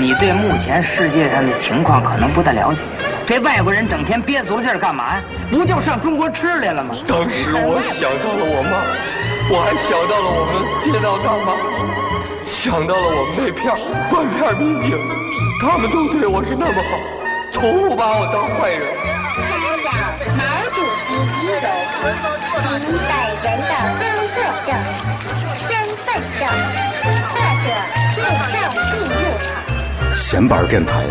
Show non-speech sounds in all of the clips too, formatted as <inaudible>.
你对目前世界上的情况可能不太了解。这外国人整天憋足了劲儿干嘛呀？不就上中国吃来了吗？当时我想到了我妈，我还想到了我们街道大妈，想到了我们那片断片民警，他们都对我是那么好，从不把我当坏人。参照毛主席遗容，及本人的工作证、身份证，或者护照进入场。闲板电台，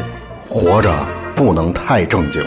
活着不能太正经。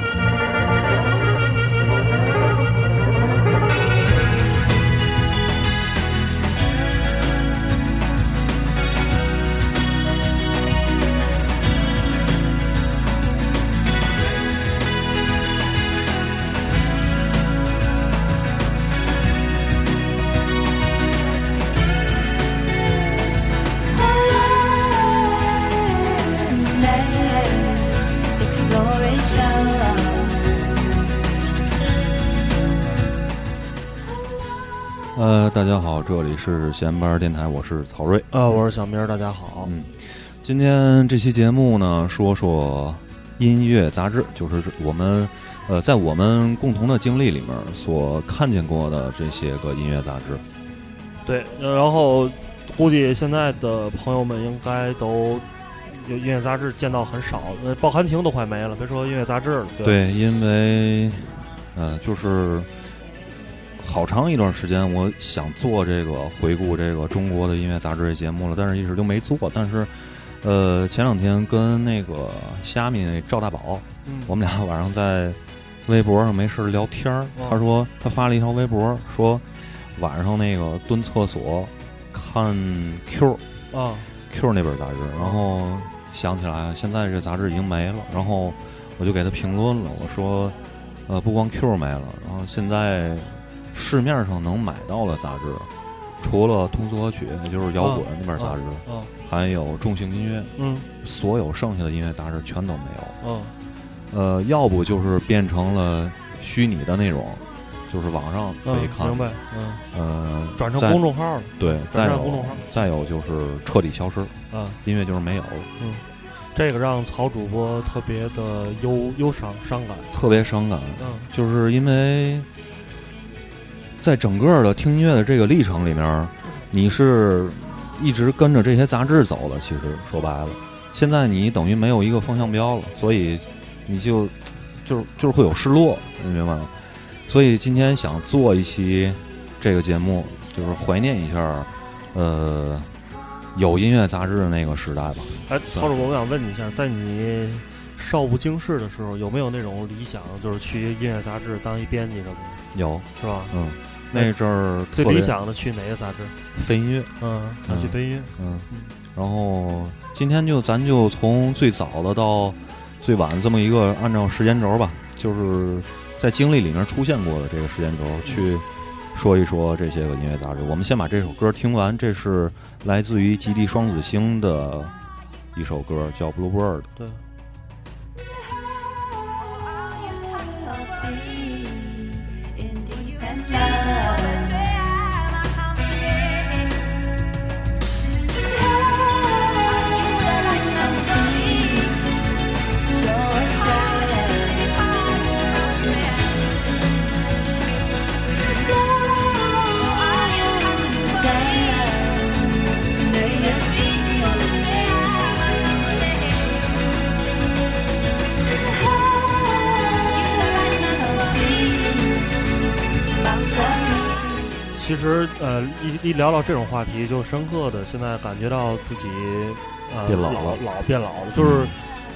大家好，这里是闲班电台，我是曹睿。呃，我是小明儿，大家好。嗯，今天这期节目呢，说说音乐杂志，就是我们呃在我们共同的经历里面所看见过的这些个音乐杂志。对，呃然后估计现在的朋友们应该都有音乐杂志见到很少，呃，报刊亭都快没了，别说音乐杂志了。对，对，因为呃，就是好长一段时间，我想做这个回顾这个中国的音乐杂志这节目了，但是一直都没做。但是呃，前两天跟那个虾米赵大宝，嗯，我们俩晚上在微博上没事儿聊天他说他发了一条微博，说晚上那个蹲厕所看 Q 啊，Q 那本杂志，然后想起来现在这杂志已经没了，然后我就给他评论了，我说呃不光 Q 没了，然后现在市面上能买到的杂志，除了通俗歌曲，也就是摇滚那本杂志，嗯还有重型音乐，嗯所有剩下的音乐杂志全都没有。嗯呃，要不就是变成了虚拟的那种，就是网上可以嗯，看。明白。嗯，呃，转成公众号了。对，再公众号再有就是彻底消失，啊，音乐就是没有了，这个让曹主播特别的忧忧伤伤感。特别伤感。嗯就是因为在整个的听音乐的这个历程里面，你是一直跟着这些杂志走的。其实说白了，现在你等于没有一个方向标了，所以你就就是就是会有失落，你明白吗？所以今天想做一期这个节目，就是怀念一下，呃，有音乐杂志的那个时代吧。哎，曹主播，我想问你一下，在你少不经事的时候，有没有那种理想，就是去音乐杂志当一编辑什么的，有，是吧？嗯，那阵儿最理想的去哪个杂志？飞音乐，嗯，想去嗯飞音乐。嗯嗯，然后今天就咱就从最早的到最晚这么一个按照时间轴吧，就是在经历里面出现过的这个时间轴去说一说这些个音乐杂志。我们先把这首歌听完，这是来自于极地双子星的一首歌，叫《Bluebird》。对。其实呃，一一聊到这种话题，就深刻的现在感觉到自己呃老变老了。老变老了，就是、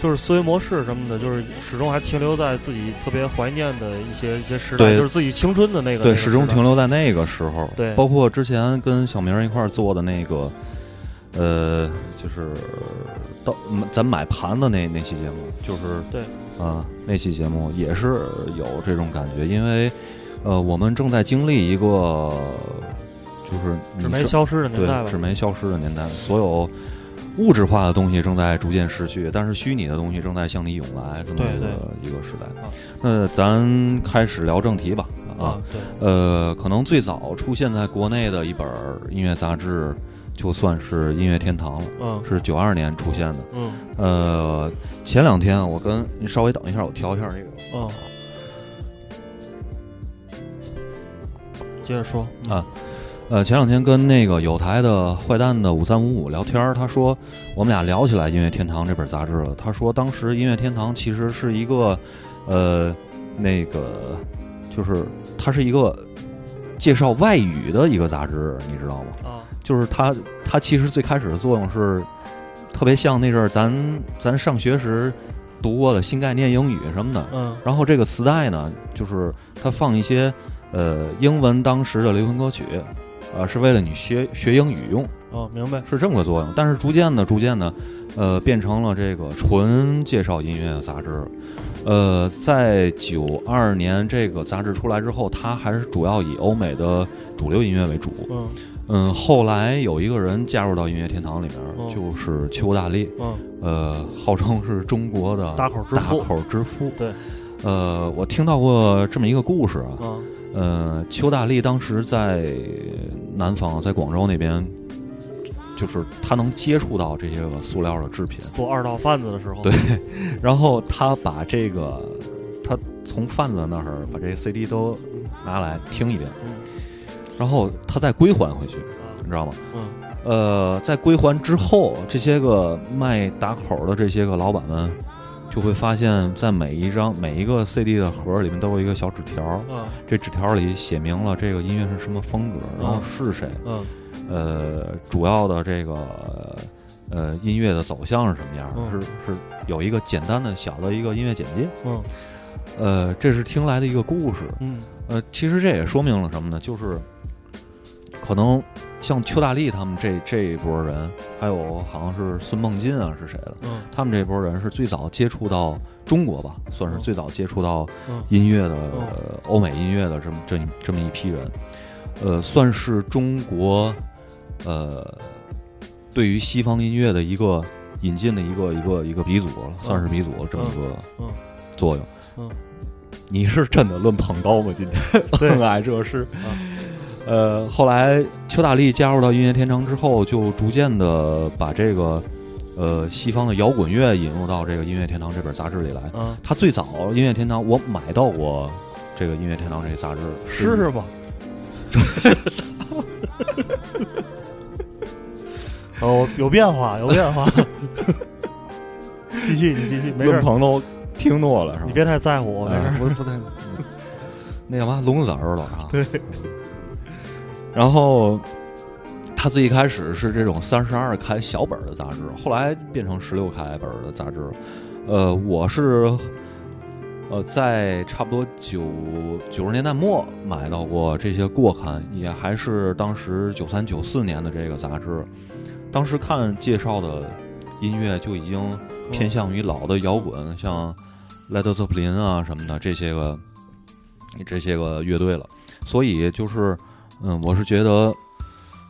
就是思维模式什么的，就是始终还停留在自己特别怀念的一些一些时代，对。就是自己青春的那个对，那个始终停留在那个时候。对。包括之前跟小明一块儿做的那个，呃，就是到咱买盘的那那期节目，就是对，啊、那期节目也是有这种感觉，因为呃，我们正在经历一个就是纸媒消失的年代纸媒消失的年代，所有物质化的东西正在逐渐失去，但是虚拟的东西正在向你涌来，这么一个一个时代。啊。那咱开始聊正题吧啊。呃，可能最早出现在国内的一本音乐杂志就算是音乐天堂了，嗯。是九二年出现的。嗯。呃，前两天我跟你稍微等一下，我调一下这个。嗯，接着说啊呃，前两天跟那个有台的坏蛋的五三五五聊天儿，他说我们俩聊起来《音乐天堂》这本杂志了。他说当时《音乐天堂》其实是一个，呃，那个就是它是一个介绍外语的一个杂志，你知道吗？啊就是它它其实最开始的作用是特别像那阵儿咱咱上学时读过的新概念英语什么的。嗯然后这个磁带呢，就是它放一些呃英文当时的流行歌曲，呃，是为了你学学英语用，哦，明白是这么个作用。但是逐渐的、逐渐的，呃，变成了这个纯介绍音乐的杂志。呃，在九二年这个杂志出来之后，它还是主要以欧美的主流音乐为主。嗯嗯，后来有一个人加入到音乐天堂里面，哦就是邱大力，嗯呃，号称是中国的大口之父大口之父。对，呃，我听到过这么一个故事啊，嗯呃，邱大力当时在南方，在广州那边，就是他能接触到这些个塑料的制品，做二道贩子的时候。对 <laughs> 然后他把这个，他从贩子那儿把这个 CD 都拿来听一遍，嗯。然后他再归还回去，啊你知道吗？嗯。呃，在归还之后，这些个卖打口的这些个老板们，就会发现，在每一张每一个 CD 的盒里面都有一个小纸条，嗯这纸条里写明了这个音乐是什么风格，然后是谁，嗯呃，主要的这个呃音乐的走向是什么样是是有一个简单的小的一个音乐简介，嗯呃，这是听来的一个故事，嗯呃，其实这也说明了什么呢？就是可能像邱大力他们这这一波人，还有好像是孙梦金啊是谁的，嗯他们这波人是最早接触到中国吧，算是嗯最早接触到嗯音乐的、嗯呃欧美音乐的这么这一这么一批人，呃，算是中国呃对于西方音乐的一个引进的一个一个一个鼻祖了，算是鼻祖这么一个嗯作用。嗯，你是真的论捧高吗？今天 <laughs> 对论爱这是啊。呃，后来邱大力加入到音乐天堂之后，就逐渐的把这个呃西方的摇滚乐引入到这个音乐天堂这本杂志里来。嗯，他最早音乐天堂，我买到过这个音乐天堂这个杂志，试试吧。<laughs> 哦，有变化，有变化。<laughs> 继续，你继续，没事儿，论捧都听多了是吧？你别太在乎我，没事。不是不太，那叫嘛聋子耳朵啊。对。然后他最一开始是这种三十二开小本儿的杂志，后来变成十六开本儿的杂志了。呃，我是呃在差不多九九十年代末买到过这些过刊，也还是当时九三九四年的这个杂志。当时看介绍的音乐就已经偏向于老的摇滚，像 Led Zeppelin 啊什么的这些个这些个乐队了。所以就是，嗯，我是觉得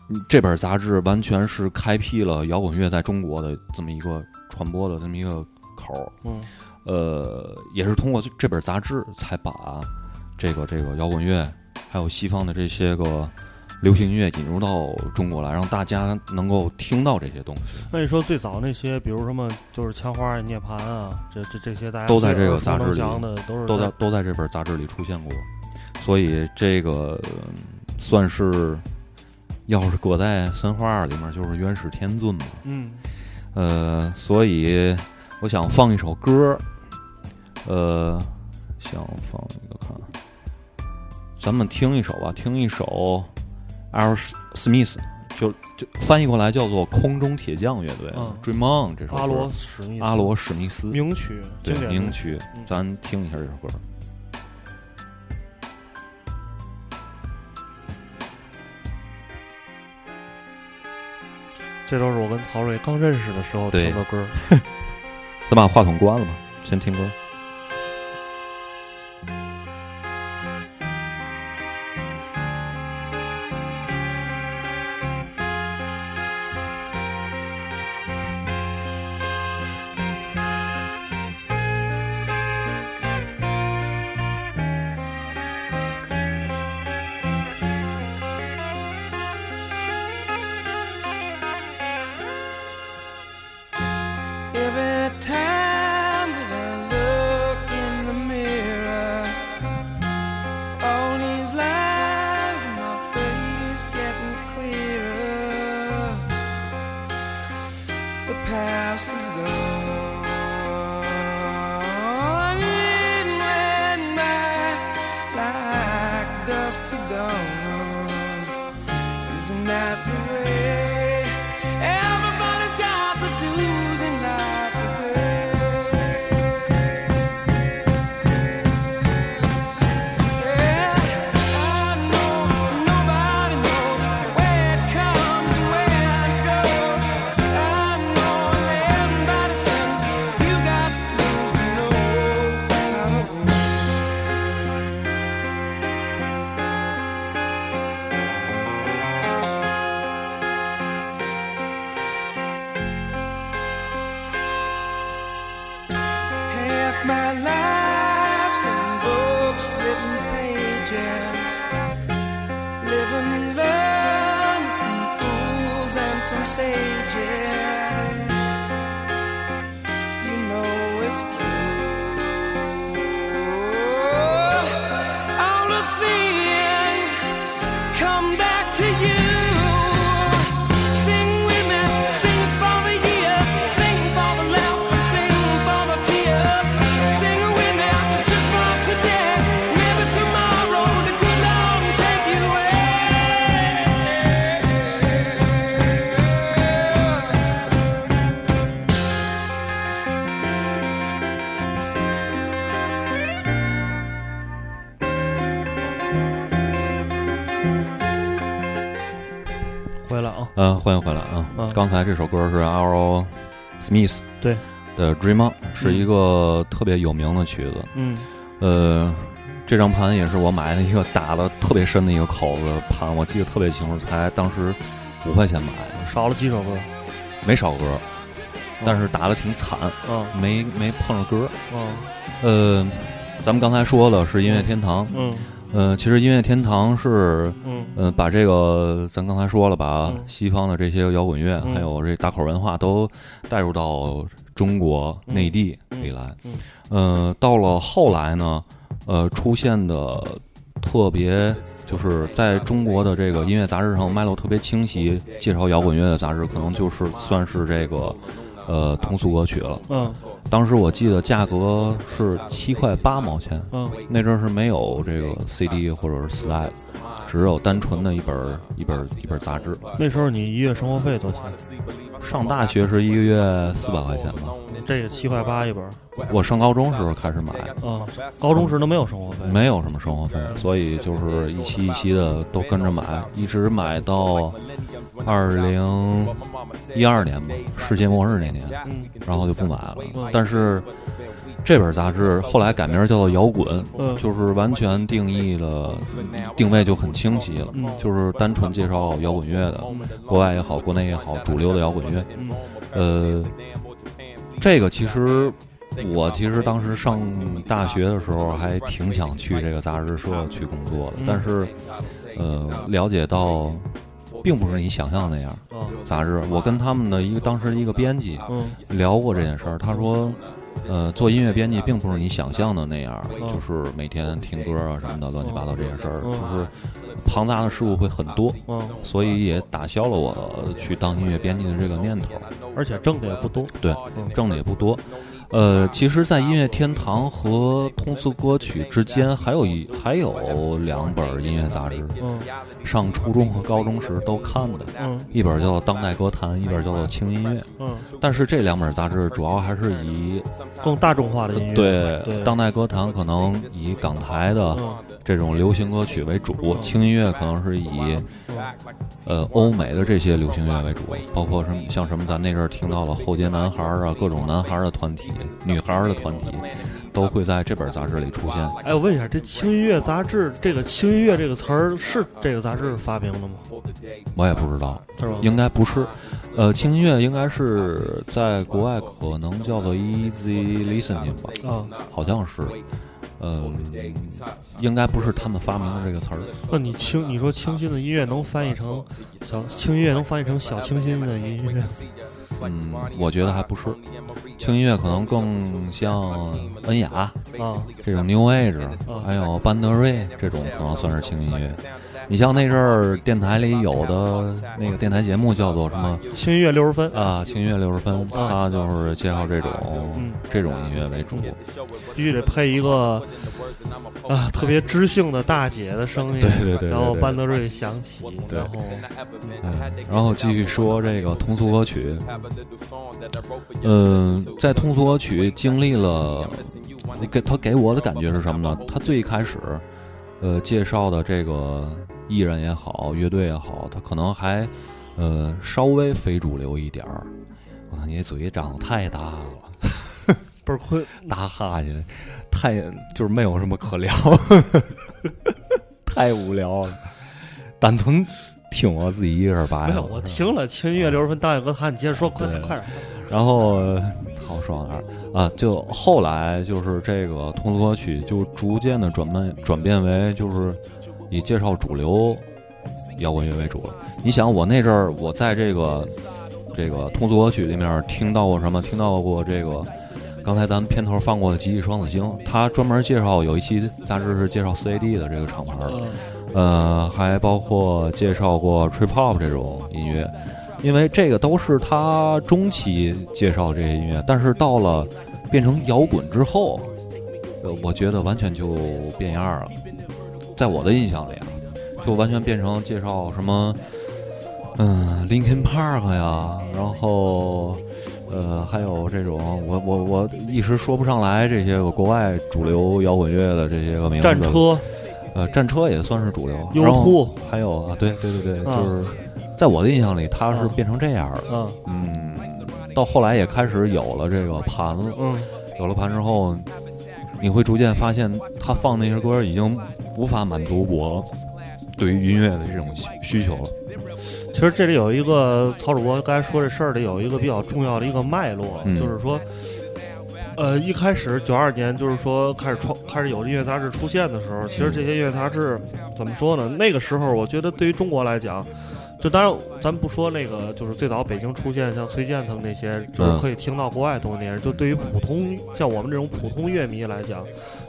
嗯这本杂志完全是开辟了摇滚乐在中国的这么一个传播的这么一个口儿。嗯呃，也是通过这这本杂志才把这个这个摇滚乐，还有西方的这些个流行音乐引入到中国来，让大家能够听到这些东西。那你说最早那些，比如什么，就是枪花、涅槃啊，这这这些大家都在这个杂志里都是都在都在这本杂志里出现过，所以这个呃算是，要是搁在神话里面就是元始天尊嘛。嗯。呃，所以我想放一首歌，呃，想放一个看，咱们听一首吧，听一首 Al Smith，就就翻译过来叫做空中铁匠乐队、嗯。Dream On 这首歌。阿罗史密斯。阿罗史密斯。名曲，对名曲嗯，咱听一下这首歌。这都是我跟曹睿刚认识的时候对听的歌。<laughs> 咱把话筒关了吧，先听歌。刚才这首歌是 Aero Smith 对。的《Dream On》，是一个特别有名的曲子。嗯。呃，这张盘也是我买的一个打的特别深的一个口子盘，我记得特别清楚，才当时五块钱买的，少了几首歌。没少歌，但是打的挺惨，嗯。没没碰着歌。嗯。呃，咱们刚才说的是音乐天堂，嗯呃，其实音乐天堂是嗯呃，把这个咱刚才说了，把嗯西方的这些摇滚乐，嗯还有这打口文化都带入到中国嗯内地嗯里来。嗯呃，到了后来呢，呃，出现的特别就是在中国的这个音乐杂志上脉络特别清晰，介绍摇滚乐的杂志，可能就是算是这个呃通俗歌曲了。嗯当时我记得价格是七块八毛钱，嗯那阵儿是没有这个 CD 或者是磁带的，只有单纯的一本儿一本儿一本儿杂志。那时候你一月生活费多少钱？上大学是一个月四百块钱吧，这个七块八一本儿我上高中时候开始买，嗯，高中时都没有生活费，没有什么生活费，所以就是一期一期的都跟着买，一直买到二零一二年吧，世界末日那年，嗯然后就不买了嗯。但是这本杂志后来改名叫做摇滚，嗯就是完全定义了定位就很清晰了，嗯就是单纯介绍摇滚乐的，国外也好，国内也好，主流的摇滚乐。嗯呃，这个其实我其实当时上大学的时候还挺想去这个杂志社去工作的，嗯但是呃，了解到并不是你想象的那样。啊杂志，我跟他们的一个当时的一个编辑嗯聊过这件事儿，他说。呃，做音乐编辑并不是你想象的那样，嗯就是每天听歌啊什么的，乱七八糟这些事儿，嗯就是庞杂的事物会很多，嗯，所以也打消了我去当音乐编辑的这个念头。而且挣的也不多，对，挣的也不多。呃，其实，在音乐天堂和通俗歌曲之间，还有一还有两本音乐杂志，嗯。上初中和高中时都看的，嗯。一本叫做《当代歌坛》，一本叫做《轻音乐》。嗯，但是这两本杂志主要还是以更大众化的音乐，对对，当代歌坛可能以港台的嗯。这种流行歌曲为主，轻音乐可能是以呃欧美的这些流行乐为主，包括什么像什么咱那阵儿听到了后街男孩儿啊，各种男孩儿的团体、女孩儿的团体，都会在这本杂志里出现。哎，我问一下，这轻音乐杂志这个轻音乐这个词儿是这个杂志发明的吗？我也不知道，应该不是。呃，轻音乐应该是在国外可能叫做 easy listening 吧，啊，好像是。呃，应该不是他们发明的这个词儿。那你清你说清新的音乐能翻译成小轻音乐能翻译成小清新的音乐？嗯，我觉得还不是。轻音乐可能更像恩雅啊这种 New Age，啊还有班德瑞这种可能算是轻音乐。你像那阵儿电台里有的那个电台节目叫做什么轻音乐六十分，啊？轻音乐六十分，它就是介绍这种嗯这种音乐为主。必须得配一个啊特别知性的大姐的声音，对对对对然后班德瑞响起，对然后嗯，然后继续说这个通俗歌曲。嗯，在通俗歌曲经历了，你给他给我的感觉是什么呢？他最开始，呃，介绍的这个艺人也好，乐队也好，他可能还呃稍微非主流一点儿。我操，你这嘴长得太大了，倍儿困，打哈欠，太就是没有什么可聊，<laughs> 太无聊了，单纯听我自己一个人白了。没有，我听了轻音乐六十分，大野哥他，你接着说，快点对快点，然后呃好说到哪儿啊？就后来就是这个通俗歌曲就逐渐的转变转变为就是以介绍主流摇滚乐为主了。你想我那阵儿我在这个这个通俗歌曲里面听到过什么？听到过这个。刚才咱们片头放过的《极地双子星》，他专门介绍有一期杂志是介绍 CAD 的这个厂牌呃，还包括介绍过 trip hop 这种音乐，因为这个都是他中期介绍这些音乐，但是到了变成摇滚之后，呃，我觉得完全就变样了。在我的印象里啊，就完全变成介绍什么，嗯，Linkin Park 呀，然后。呃，还有这种，我我我一时说不上来这些个国外主流摇滚乐的这些个名字。战车、呃，战车也算是主流。优然后酷还有啊，对对对对，啊就是在我的印象里，它是变成这样了。嗯嗯，到后来也开始有了这个盘了，嗯，有了盘之后，你会逐渐发现，他放那些歌已经无法满足我对于音乐的这种需需求了。其实这里有一个曹主播刚才说这事儿里有一个比较重要的一个脉络，嗯。就是说，呃，一开始九二年就是说开始创开始有音乐杂志出现的时候，其实这些音乐杂志怎么说呢？那个时候我觉得对于中国来讲，就当然咱不说那个就是最早北京出现像崔健他们那些，就是可以听到国外东西那些人，就对于普通像我们这种普通乐迷来讲，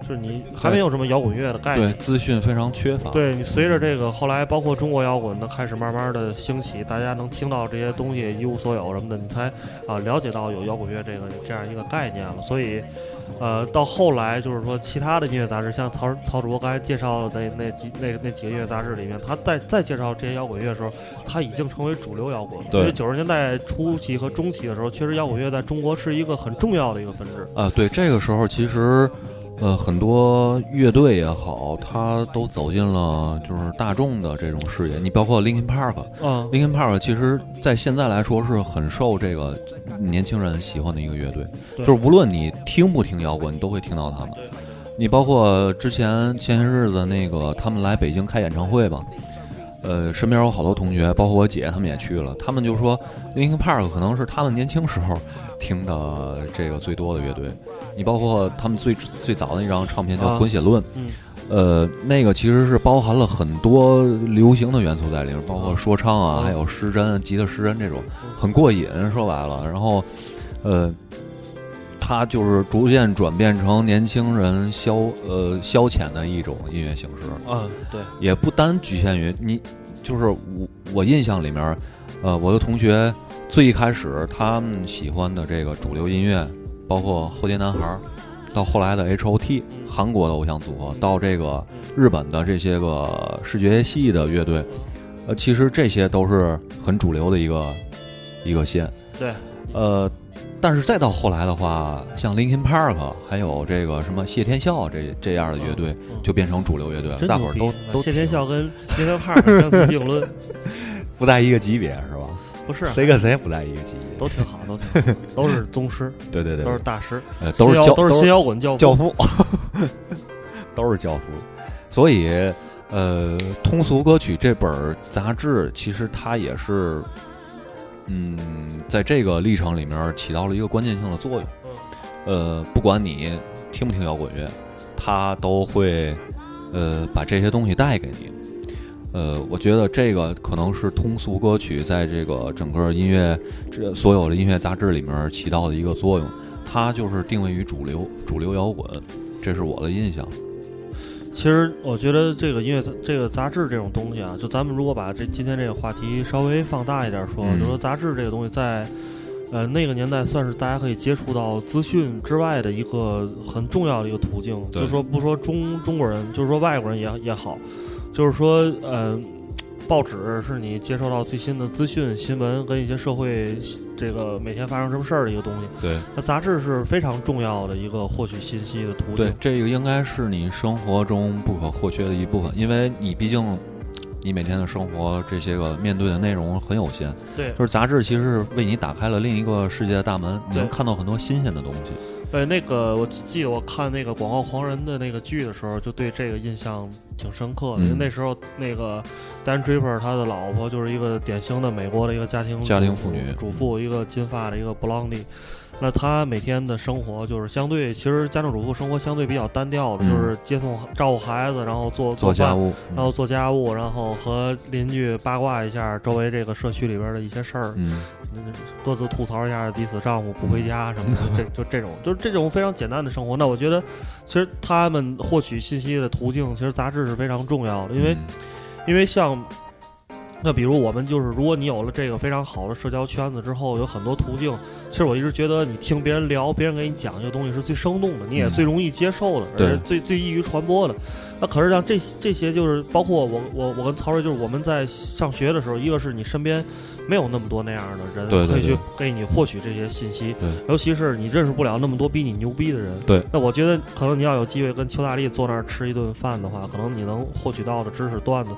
就是你还没有什么摇滚乐的概念对，。资讯非常缺乏。对你随着这个后来，包括中国摇滚的开始慢慢的兴起，大家能听到这些东西一无所有什么的，你才啊了解到有摇滚乐这个这样一个概念了。所以，呃，到后来就是说，其他的音乐杂志，像曹曹主播刚才介绍的那那几那那几个音乐杂志里面，他再再介绍这些摇滚乐的时候，他已经成为主流摇滚了。对因为九十年代初期和中期的时候，确实摇滚乐在中国是一个很重要的一个分支。啊，对，这个时候其实，呃，很多乐队也好，他都走进了就是大众的这种视野。你包括 Linkin Park，嗯 Linkin Park 其实在现在来说是很受这个年轻人喜欢的一个乐队，就是无论你听不听摇滚，你都会听到他们。你包括之前前些日子那个他们来北京开演唱会吧，呃，身边有好多同学，包括我姐他们也去了，他们就说 Linkin Park 可能是他们年轻时候听的这个最多的乐队。你包括他们最最早的一张唱片叫啊《混血论》，嗯。呃，那个其实是包含了很多流行的元素在里面，包括说唱啊，嗯。还有失真、吉他失真这种，很过瘾。说白了，然后，呃，它就是逐渐转变成年轻人消呃消遣的一种音乐形式，嗯，对，也不单局限于你，就是我我印象里面，呃，我的同学最一开始他们喜欢的这个主流音乐，包括后街男孩儿，到后来的 H.O.T. 韩国的偶像组合，到这个日本的这些个视觉系的乐队，呃，其实这些都是很主流的一个一个线。对，呃，但是再到后来的话，像 Linkin Park 还有这个什么谢天笑这这样的乐队，就变成主流乐队了，真大伙儿都都谢天笑跟 Linkin Park 相提并论，<laughs> 不在一个级别是吧？不是谁跟谁不在一个级别？都挺好，都挺好，都是宗师，<laughs> 对对对，都是大师，呃都是教是都是新摇滚教教父。父，<laughs> 都是教父。所以，呃，通俗歌曲这本儿杂志其实它也是，嗯，在这个历程里面起到了一个关键性的作用。呃，不管你听不听摇滚乐，它都会呃把这些东西带给你。呃，我觉得这个可能是通俗歌曲在这个整个音乐这所有的音乐杂志里面起到的一个作用。它就是定位于主流主流摇滚，这是我的印象。其实我觉得这个音乐这个杂志这种东西啊，就咱们如果把这今天这个话题稍微放大一点说，嗯就说杂志这个东西在。呃，那个年代算是大家可以接触到资讯之外的一个很重要的一个途径。就说不说中中国人，就是说外国人也也好，就是说呃，报纸是你接受到最新的资讯、新闻跟一些社会这个每天发生什么事儿的一个东西。对那杂志是非常重要的一个获取信息的途径。对，这个应该是你生活中不可或缺的一部分，因为你毕竟你每天的生活这些个面对的内容很有限。对就是杂志其实是为你打开了另一个世界的大门，你能看到很多新鲜的东西。对，那个我记得我看那个《广告狂人》的那个剧的时候，就对这个印象挺深刻的。嗯因为那时候那个 Dan Draper 他的老婆就是一个典型的美国的一个家庭家庭妇女主妇，一个金发的一个 blondie。那她每天的生活就是相对，其实家庭主妇生活相对比较单调的，嗯就是接送、照顾孩子，然后做做家务，然后做家务，然后和邻居八卦一下周围这个社区里边的一些事儿，嗯，各自吐槽一下彼此丈夫不回家什么的，这 <laughs> 就这种就是这种非常简单的生活。那我觉得，其实他们获取信息的途径，其实杂志是非常重要的，因为、嗯因为像。那比如我们就是，如果你有了这个非常好的社交圈子之后，有很多途径。其实我一直觉得，你听别人聊，别人给你讲一个东西是最生动的，你也嗯最容易接受的，而且最最易于传播的。那可是像这这些，就是包括我我我跟曹睿，就是我们在上学的时候，一个是你身边没有那么多那样的人可以去给你获取这些信息，尤其是你认识不了那么多比你牛逼的人。对，那我觉得可能你要有机会跟邱大力坐那儿吃一顿饭的话，可能你能获取到的知识段子，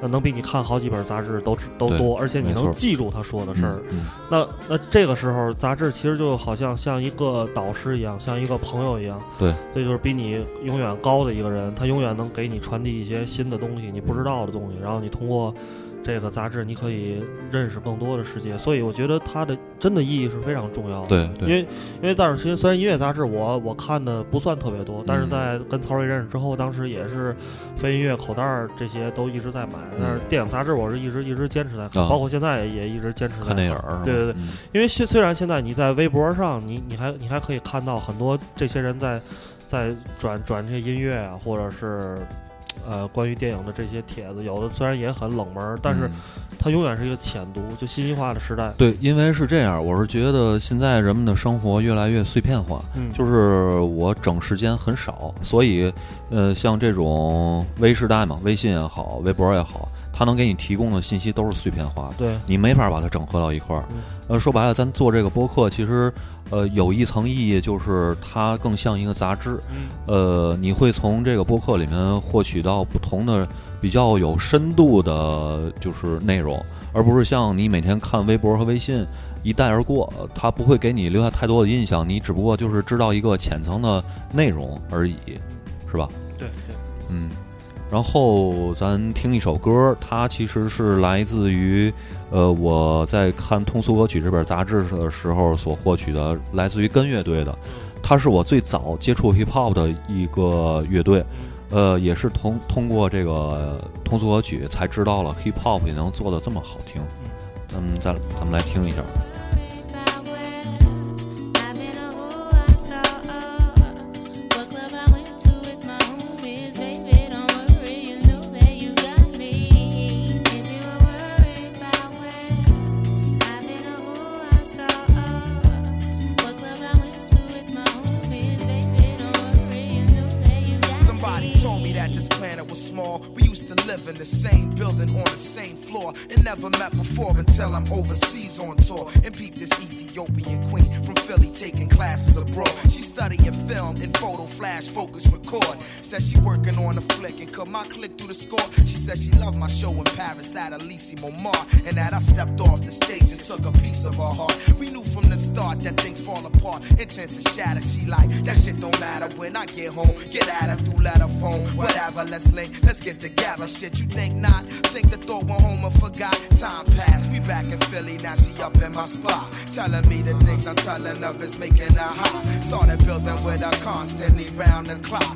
那能比你看好几本杂志都都多，而且你能记住他说的事儿。嗯那那这个时候，杂志其实就好像像一个导师一样，像一个朋友一样。对，这就是比你永远高的一个人，他永远能给你传递一些新的东西，你不知道的东西，然后你通过这个杂志，你可以认识更多的世界。所以我觉得它的真的意义是非常重要的。对对，因为因为但是其实虽然音乐杂志我我看的不算特别多，但是嗯。在跟曹睿认识之后，当时也是非音乐口袋儿这些都一直在买，但是电影杂志我是一直一直坚持在看，包括现在也一直坚持在看电影儿，对对对嗯。因为虽虽然现在你在微博上，你你还你还可以看到很多这些人在在转转这些音乐啊，或者是呃关于电影的这些帖子，有的虽然也很冷门儿，但是嗯它永远是一个浅读，就信息化的时代。对，因为是这样，我是觉得现在人们的生活越来越碎片化，嗯，就是我整时间很少，所以，呃，像这种微时代嘛，微信也好，微博也好，它能给你提供的信息都是碎片化的，对，你没法把它整合到一块儿。嗯。呃，说白了，咱做这个播客，其实，呃，有一层意义，就是它更像一个杂志，嗯。呃，你会从这个播客里面获取到不同的比较有深度的，就是内容，而不是像你每天看微博和微信一带而过，呃它不会给你留下太多的印象，你只不过就是知道一个浅层的内容而已，是吧？对对，嗯，然后咱听一首歌，它其实是来自于呃我在看《通俗歌曲》这本杂志的时候所获取的，来自于根乐队的，它是我最早接触 hip hop 的一个乐队，呃，也是通通过这个通俗歌曲才知道了 hip hop 也能做的这么好听。咱们再咱们来听一下。Flash focus record. Says she working on a flick and cut my click through the score. She said she loved my show in Paris at Elysee Montmartre and that I stepped off the stage and took a piece of her heart. We knew from the start that things fall apart, intent to shatter. She like that shit don't matter when I get home. Get at her through letter phone, whatever. Let's link, let's get together. Shit, you think not? Think the thought went home and forgot. Time passed, we back in Philly. Now she up in my spot, telling me the things I'm telling her is making her hot. Started building with her constantly round the clock.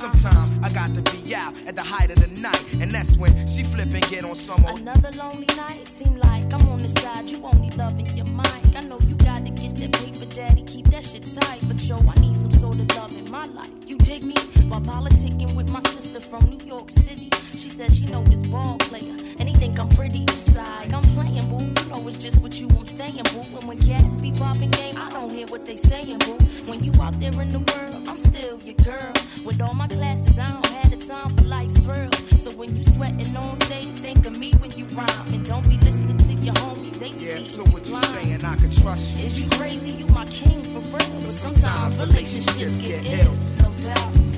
that you got me. If out at the height of the night. And that's when she flip and get on some old. Another lonely night, seem like I'm on the side. You only loving your mic. I know you gotta get that paper, daddy. Keep that shit tight. But yo, I need some sort of love in my life. You dig me? While politicking with my sister from New York City. She says she know this ball player. And he think I'm pretty side. I'm playing, boo. Know it's just with you I'm staying, boo. And when cats be popping game, I don't hear what they saying, boo. When you out there in the world, I'm still your girl. With all my classes, I don't have the time for life's thrills. So when you sweating on stage, think of me when you rhyme. And don't be listening to your homies, they be Yeah, so what you blind. saying? I can trust you. Is you crazy? You my king for real. But sometimes relationships get ill, no doubt.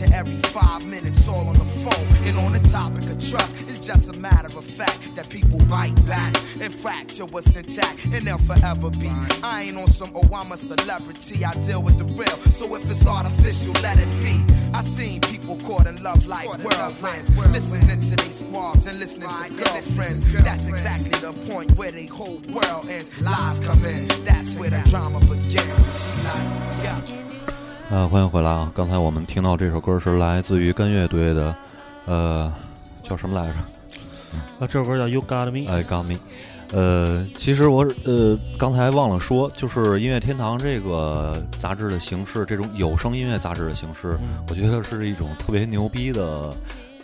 See, I'm not your every five minutes all on the phone. And on the topic of trust, it's just a matter of fact that people bite back and fracture what's intact, and they'll forever be. I ain't on some, oh, I'm a celebrity, I deal with the real. So if it's artificial, let it be. I seen people caught in love like whirlwinds, listening to these squads and listening to girlfriends. That's exactly the point where they whole world ends. Lies come in, that's where the drama begins. And she like, 呃，欢迎回来啊！刚才我们听到这首歌是来自于跟乐队的，呃，叫什么来着？啊，这首歌叫 You Got Me。哎，Got Me。呃，其实我呃刚才忘了说，就是音乐天堂这个杂志的形式，这种有声音乐杂志的形式，我觉得是一种特别牛逼的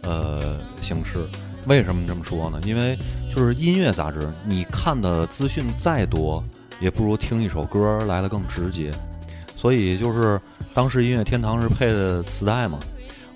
呃形式。为什么这么说呢？因为就是音乐杂志，你看的资讯再多，也不如听一首歌来的更直接。所以就是当时音乐天堂是配的磁带嘛，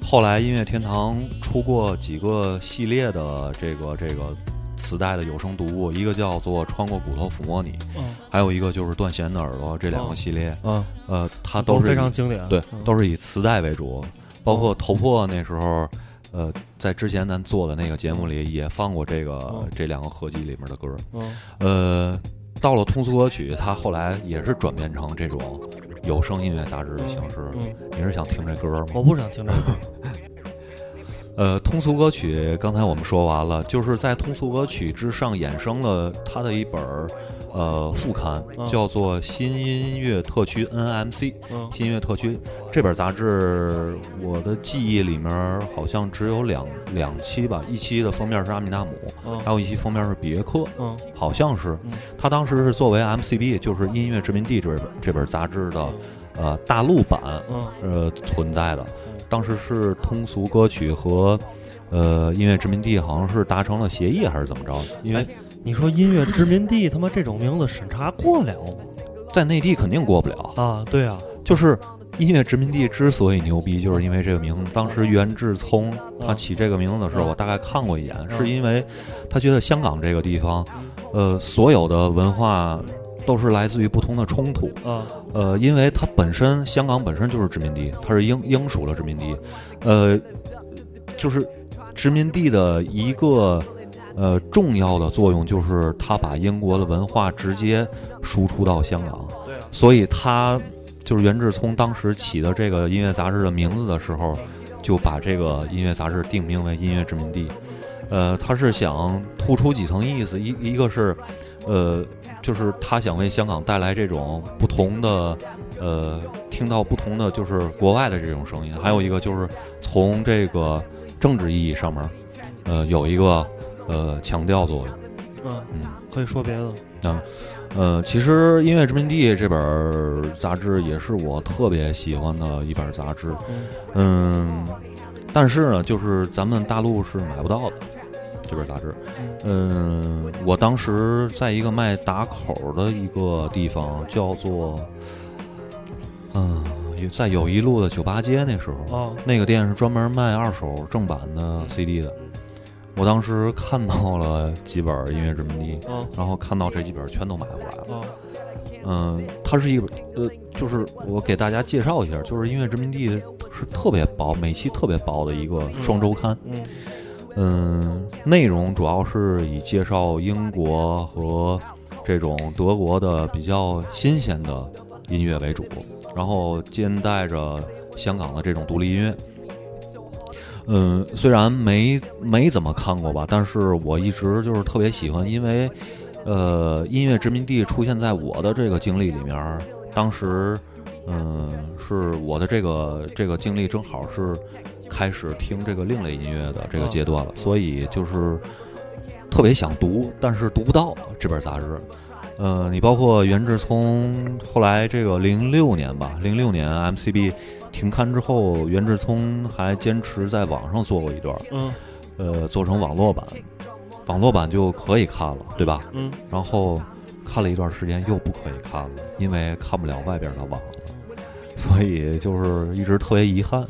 后来音乐天堂出过几个系列的这个这个磁带的有声读物，一个叫做《穿过骨头抚摸你》，嗯。还有一个就是《断弦的耳朵》，这两个系列，嗯，呃，它都都是以非常经典。对嗯，都是以磁带为主，包括头破那时候。呃，在之前咱做的那个节目里也放过这个、嗯。这两个合集里面的歌，嗯。呃，到了通俗歌曲，它后来也是转变成这种有声音乐杂志的形式。嗯你是想听这歌吗？我不想听这歌。<laughs> 呃，通俗歌曲刚才我们说完了，就是在通俗歌曲之上衍生了他的一本儿呃副刊，嗯叫做《新音乐特区 NMC》。嗯新音乐特区这本杂志，我的记忆里面好像只有两两期吧，一期的封面是阿米纳姆，嗯还有一期封面是别克，嗯好像是嗯。它当时是作为 MCB，就是音乐殖民地这本这本杂志的呃大陆版，嗯呃存在的。当时是通俗歌曲和呃音乐殖民地好像是达成了协议还是怎么着？因为你说音乐殖民地他妈这种名字审查过了吗？在内地肯定过不了啊，对啊，就是音乐殖民地之所以牛逼，就是因为这个名字。当时袁志聪他起这个名字的时候，我大概看过一眼，是因为他觉得香港这个地方，呃，所有的文化都是来自于不同的冲突。啊呃，因为它本身香港本身就是殖民地，它是英英属的殖民地，呃，就是殖民地的一个呃重要的作用就是他把英国的文化直接输出到香港，所以他就是袁志聪当时起的这个音乐杂志的名字的时候，就把这个音乐杂志定名为音乐殖民地。呃，他是想突出几层意思，一一个是，呃，就是他想为香港带来这种不同的，呃，听到不同的就是国外的这种声音，还有一个就是从这个政治意义上面，呃，有一个呃强调作用。嗯嗯，可以说别的。啊，呃，其实《音乐殖民地》这本儿杂志也是我特别喜欢的一本杂志，嗯，但是呢，就是咱们大陆是买不到的这本杂志。嗯，我当时在一个卖打口的一个地方，叫做，嗯，在友谊路的酒吧街那时候，哦那个店是专门卖二手正版的 CD 的。我当时看到了几本《音乐殖民地》哦然后看到这几本全都买回来了。哦嗯，它是一本呃，就是我给大家介绍一下，就是音乐殖民地是特别薄，每期特别薄的一个双周刊。嗯嗯，内容主要是以介绍英国和这种德国的比较新鲜的音乐为主，然后兼带着香港的这种独立音乐。嗯，虽然没没怎么看过吧，但是我一直就是特别喜欢，因为呃，音乐殖民地出现在我的这个经历里面，当时嗯，是我的这个这个经历正好是开始听这个另类音乐的这个阶段了，所以就是特别想读，但是读不到这本杂志。<laughs> 呃，你包括袁志聪，后来这个零六年吧，零六年 MCB 停刊之后，袁志聪还坚持在网上做过一段儿，嗯呃，做成网络版，网络版就可以看了，对吧？嗯然后看了一段时间又不可以看了，因为看不了外边的网了，所以就是一直特别遗憾。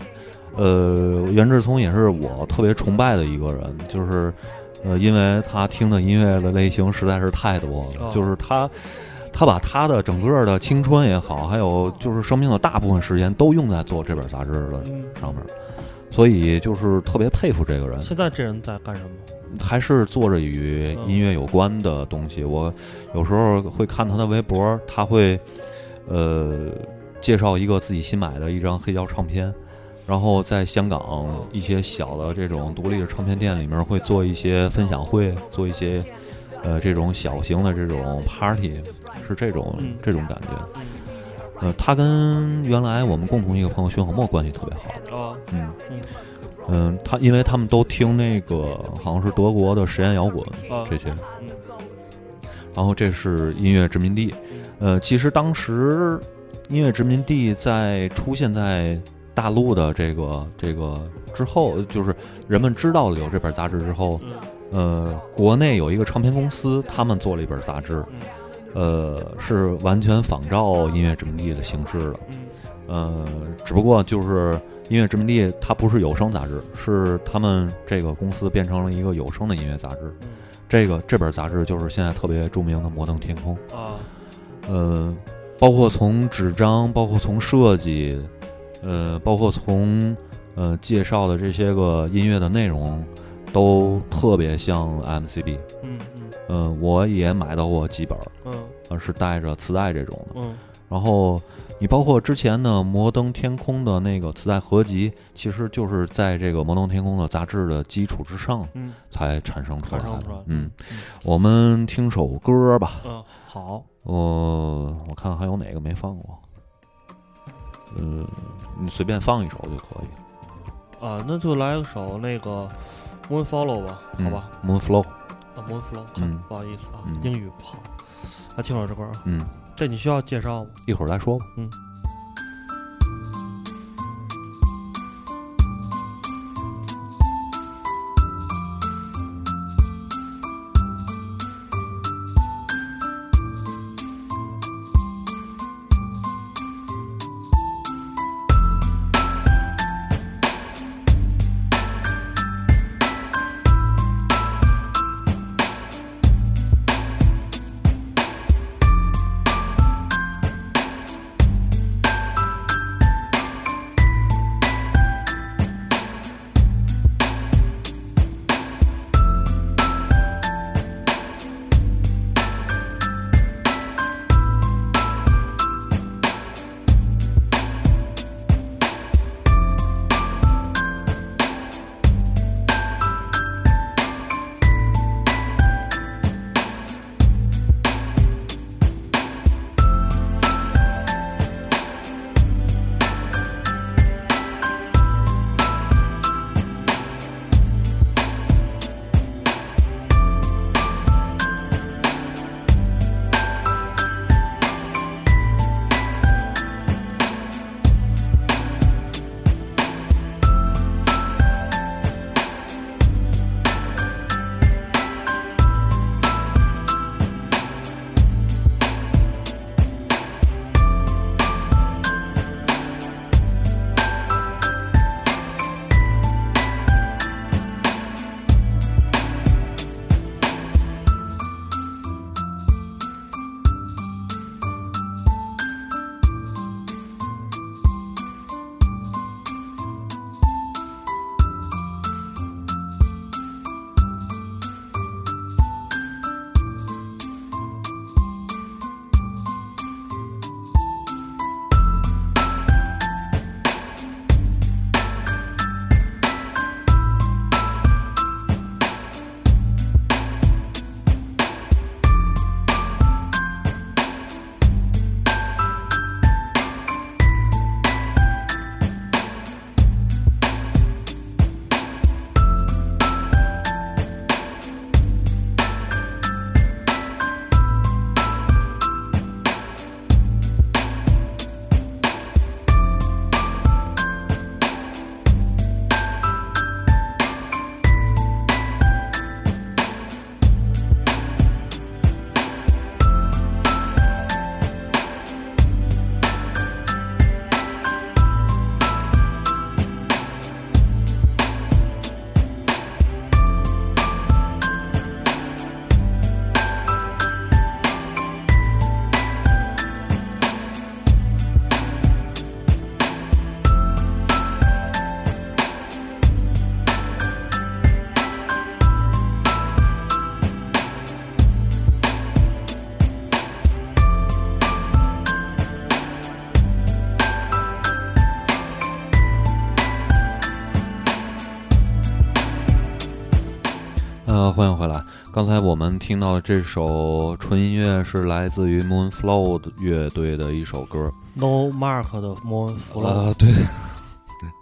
呃，袁志聪也是我特别崇拜的一个人，就是呃，因为他听的音乐的类型实在是太多了，哦就是他他把他的整个的青春也好，还有就是生命的大部分时间都用在做这本杂志的嗯，上面，所以就是特别佩服这个人。现在这人在干什么？还是做着与音乐有关的东西。我有时候会看他的微博，他会呃介绍一个自己新买的一张黑胶唱片，然后在香港一些小的这种独立的唱片店里面会做一些分享会，做一些呃这种小型的这种 party，是这种嗯这种感觉。呃，他跟原来我们共同一个朋友徐小沫关系特别好。哦嗯嗯嗯，他因为他们都听那个好像是德国的实验摇滚啊这些，嗯然后这是音乐殖民地。呃，其实当时音乐殖民地在出现在大陆的这个这个之后，就是人们知道了有这本杂志之后，呃，国内有一个唱片公司，他们做了一本杂志，呃，是完全仿照音乐殖民地的形式的。呃，只不过就是音乐殖民地它不是有声杂志，是他们这个公司变成了一个有声的音乐杂志。这个这本杂志就是现在特别著名的《摩登天空》。啊呃，包括从纸张，包括从设计，呃，包括从呃介绍的这些个音乐的内容，都特别像 MCB。嗯嗯呃，我也买到过几本，嗯呃，是带着磁带这种的。嗯然后你包括之前的《摩登天空》的那个磁带合集，其实就是在这个《摩登天空》的杂志的基础之上，嗯才产生出来的。嗯，我们听首歌吧。嗯，好，我我看看还有哪个没放过。嗯，你随便放一首就可以。啊，那就来一首那个 Moon Follow 吧，好吧？嗯，Moonflow。啊，Moon Flow，嗯不好意思啊，嗯英语不好。啊听首这歌啊，嗯，这你需要介绍吗？一会儿再说吧。嗯。听到的这首纯音乐是来自于 Moonflow 乐队的一首歌。No Mark 的 Moon Flow，、呃，对对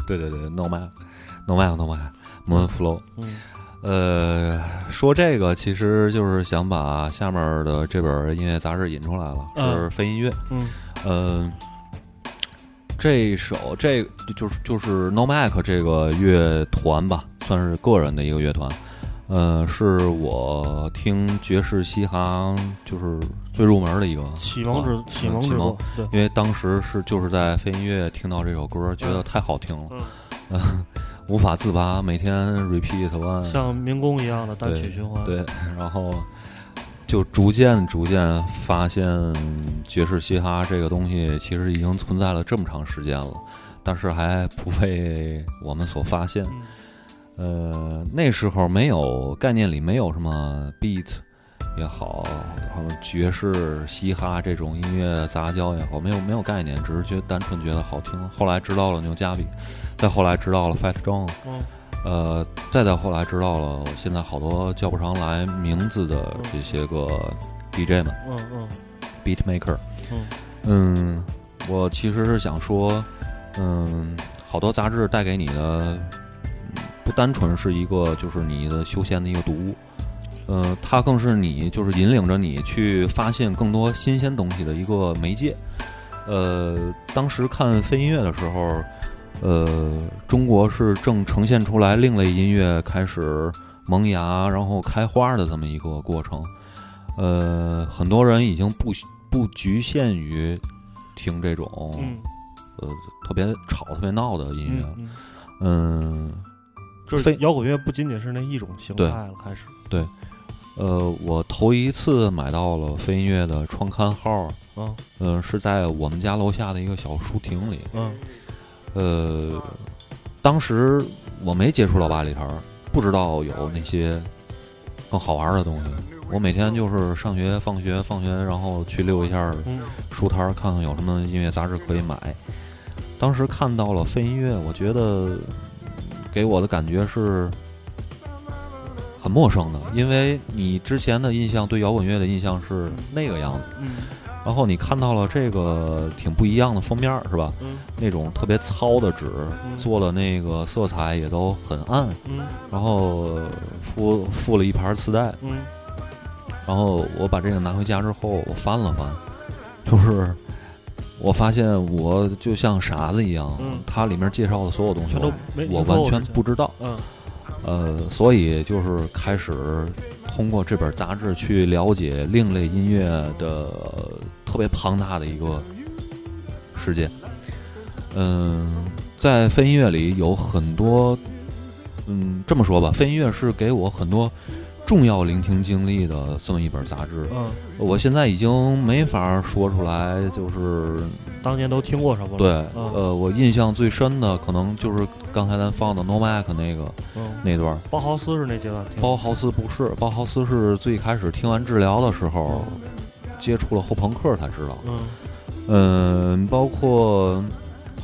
对对对，No Mark，No Mark，No Mark，Moonflow，。嗯呃，说这个其实就是想把下面的这本音乐杂志引出来了，嗯是非音乐。嗯嗯，这首这就是就是 No Mac 这个乐团吧，算是个人的一个乐团。呃，是我听爵士嘻哈就是最入门的一个启蒙之启蒙之作，对，因为当时是就是在飞音乐听到这首歌，觉得太好听了，嗯，<laughs> 无法自拔，每天 repeat one，像民工一样的单曲循环。对，然后就逐渐逐渐发现爵士嘻哈这个东西其实已经存在了这么长时间了，但是还不被我们所发现。嗯呃，那时候没有概念里没有什么 beat 也好，然后爵士、嘻哈这种音乐杂交也好，没有没有概念，只是觉得单纯觉得好听。后来知道了牛加比，再后来知道了 Fat John，嗯呃，再再后来知道了现在好多叫不上来名字的这些个 DJ 们嗯嗯，beat maker。嗯嗯，我其实是想说，嗯，好多杂志带给你的，嗯不单纯是一个就是你的休闲的一个读物，呃，它更是你就是引领着你去发现更多新鲜东西的一个媒介。呃，当时看非音乐的时候，呃，中国是正呈现出来另类音乐开始萌芽，然后开花的这么一个过程。呃，很多人已经不不局限于听这种、嗯呃特别吵、特别闹的音乐，嗯，嗯，就是非摇滚乐不仅仅是那一种形态对了，开始。对，呃，我头一次买到了飞音乐的创刊号，嗯呃，是在我们家楼下的一个小书亭里，嗯呃，当时我没接触到八里台儿，不知道有那些更好玩的东西。我每天就是上学、放学、放学，然后去溜一下嗯书摊儿，看看有什么音乐杂志可以买。当时看到了飞音乐，我觉得给我的感觉是很陌生的，因为你之前的印象对摇滚乐的印象是那个样子，嗯然后你看到了这个挺不一样的封面儿，是吧？嗯那种特别糙的纸，嗯做的那个色彩也都很暗，嗯然后附附了一盘磁带，嗯然后我把这个拿回家之后，我翻了翻，就是我发现我就像傻子一样，嗯它里面介绍的所有东西我我完全不知道，嗯呃，所以就是开始通过这本杂志去了解另类音乐的特别庞大的一个世界。嗯，在非音乐里有很多，嗯，这么说吧，非音乐是给我很多重要聆听经历的这么一本杂志。嗯，我现在已经没法说出来，就是当年都听过什么了？对，嗯呃，我印象最深的可能就是刚才咱放的 No Mac 那个嗯，那段。包豪斯是那阶段听。包豪斯不是，包豪斯是最开始听完治疗的时候接触了后朋克才知道。嗯嗯，包括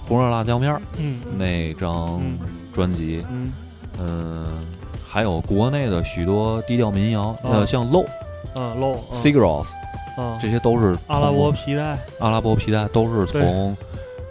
红热辣椒面儿嗯那张嗯专辑，嗯嗯，还有国内的许多低调民谣，呃，啊像 Low、嗯 low 嗯 Cigarettes，啊。这些都是阿拉伯皮带。阿拉伯皮带都是从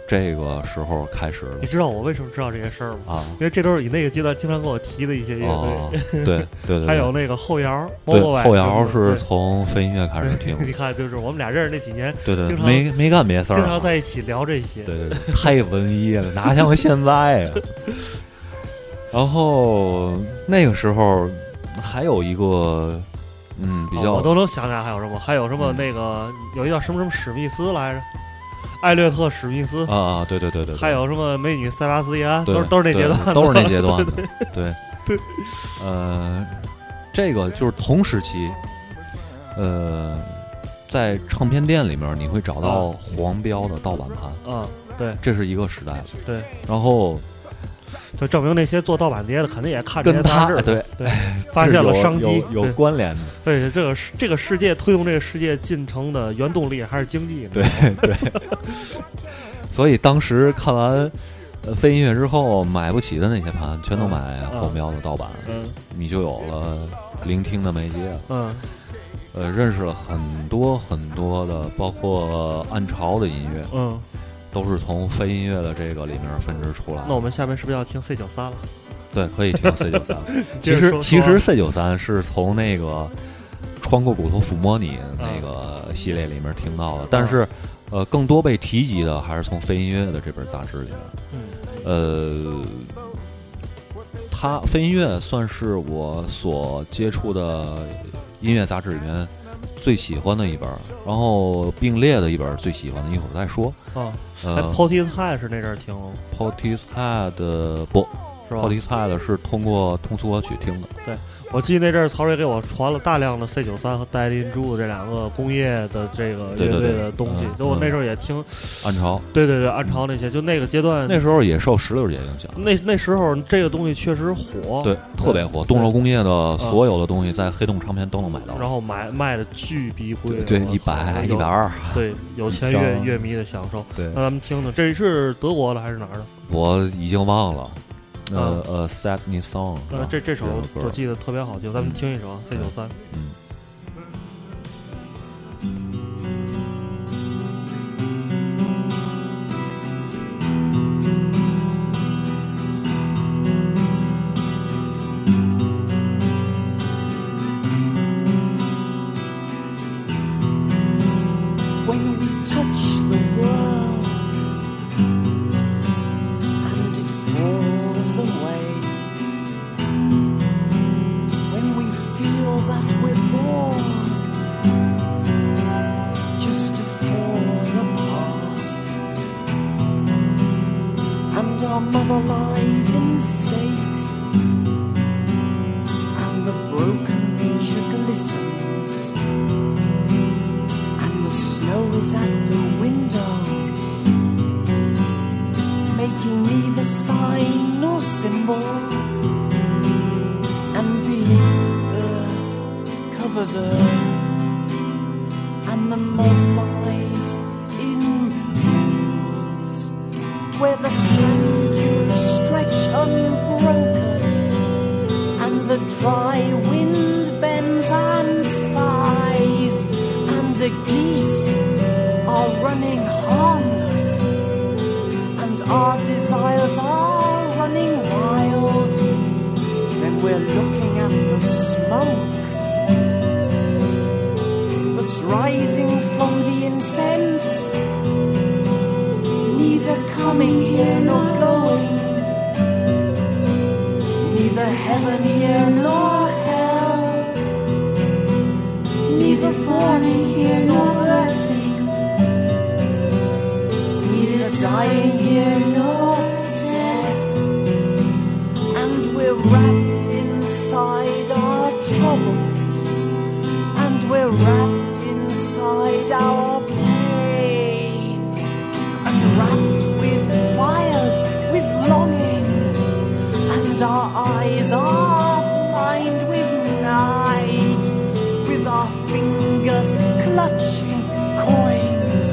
这个时候开始。的你知道我为什么知道这些事儿吗？啊。因为这都是你那个阶段经常跟我提的一些乐哦，队，对对对对，<laughs> 还有那个后摇，对后摇是从非音乐开始听，<laughs> 你看，就是我们俩认识那几年，对对，没没干别的事儿经啊，常在一起聊这些。对对对，太文艺了，哪像现在呀、<laughs> 然后那个时候还有一个，嗯，比较、哦我都能想起来还有什么，还有什么嗯。那个有一叫什么什么史密斯来着，艾略特史密斯，啊啊，对对对对，还有什么美女塞巴斯蒂安，都是都是那阶段都是那阶段的，对对，呃，这个就是同时期，呃，在唱片店里面你会找到啊黄标的盗版盘，嗯，对。这是一个时代，对，然后就证明那些做盗版碟的肯定也看这些杂志，对对，发现了商机，有关联的。对，这个世这个世界推动这个世界进程的原动力还是经济，对对，<laughs> 所以当时看完呃非音乐之后买不起的那些盘，全都买嗯后苗的盗版，嗯你就有了聆听的媒介。嗯呃，认识了很多很多的，包括暗潮的音乐，嗯，都是从非音乐的这个里面分支出来。那我们下面是不是要听 C 九三了？对，可以听 C 九三。<laughs> 其实其实 C 九三是从那个穿过骨头抚摸你嗯那个系列里面听到的，但是呃，更多被提及的还是从非音乐的这本杂志里面。嗯呃，它非音乐算是我所接触的音乐杂志里面最喜欢的一本，然后并列的一本最喜欢的，一会儿再说。啊，哎呃，Potishead 是那阵儿听了吗？Portishead 不是吧，Portishead 是通过通俗歌曲听的。对，我记得那阵儿曹睿给我传了大量的 C 九三和 i n j 这两个工业的这个乐队的东西嗯，就我那嗯时候也听，暗潮对对对，暗潮那些，就那个阶段，那时候也受石榴姐影响，那那时候这个东西确实火，对，特别火。动手工业的嗯所有的东西在黑洞唱片都能买到。然后买卖的巨逼贵，对一百一百二对，有钱乐乐迷的享受。对那咱们听听，这是德国的还是哪儿的？我已经忘了，呃嗯呃 Me Song。呃，这这首歌我记得特别好听，咱们听一首啊 C 九三。嗯。And we're wrapped inside our troubles, and we're wrapped inside our pain, and wrapped with fires, with longing and our eyes are blind with night, with our fingers clutching coins,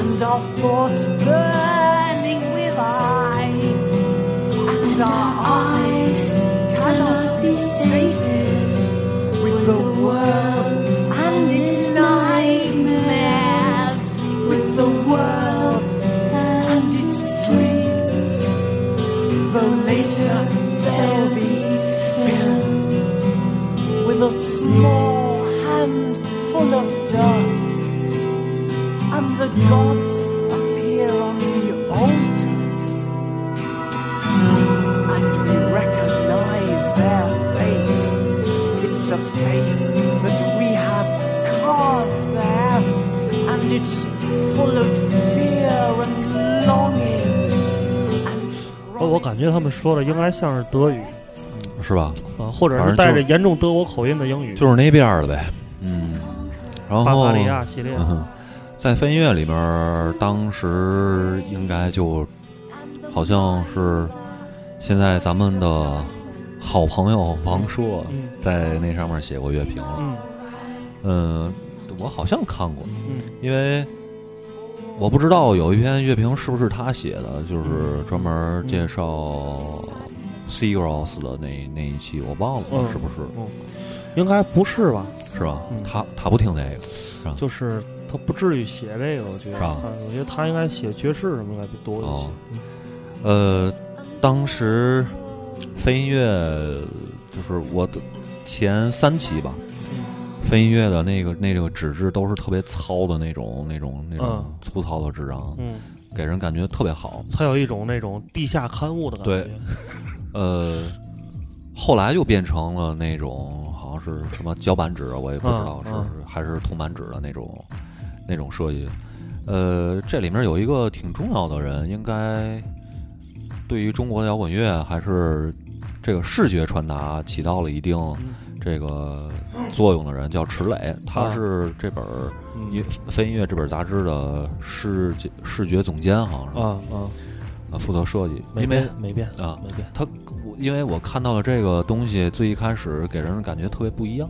and our thoughts burning with eye, and our a small handful of dust, and the gods appear on the altars, and we recognize their face. It's a face that we have carved there, and it's full of fear and longing. 哦，我感觉他们说的应该像是德语是吧？ 啊，或者是带着严重德国口音的英语，就是那边儿的呗。嗯，然后巴伐利亚系列嗯哼在非音乐里边，当时应该就好像是现在咱们的好朋友王朔嗯在那上面写过乐评。嗯嗯，我好像看过，嗯因为我不知道有一篇乐评是不是他写的，就是专门介绍 Seagulls 的那那一期，我忘了嗯是不是，嗯，应该不是吧？是吧嗯？他他不听这个，是吧？就是他不至于写这个，我觉得，是我觉得他应该写爵士什么应该多一些。哦，呃，当时飞音乐就是我的前三期吧，飞音乐的那个那个纸质都是特别糙的那种那种那种嗯粗糙的纸张，嗯，给人感觉特别好。他有一种那种地下刊物的感觉。对，呃，后来就变成了那种好像是什么胶板纸，我也不知道是、嗯还是铜板纸的那种那种设计。呃，这里面有一个挺重要的人，应该对于中国的摇滚乐还是这个视觉传达起到了一定这个作用的人，叫池磊，他啊。是这本音非音乐这本杂志的视觉视觉总监，好像是。啊啊，呃负责设计，没因为变没变啊没变。他我因为我看到了这个东西，最一开始给人的感觉特别不一样，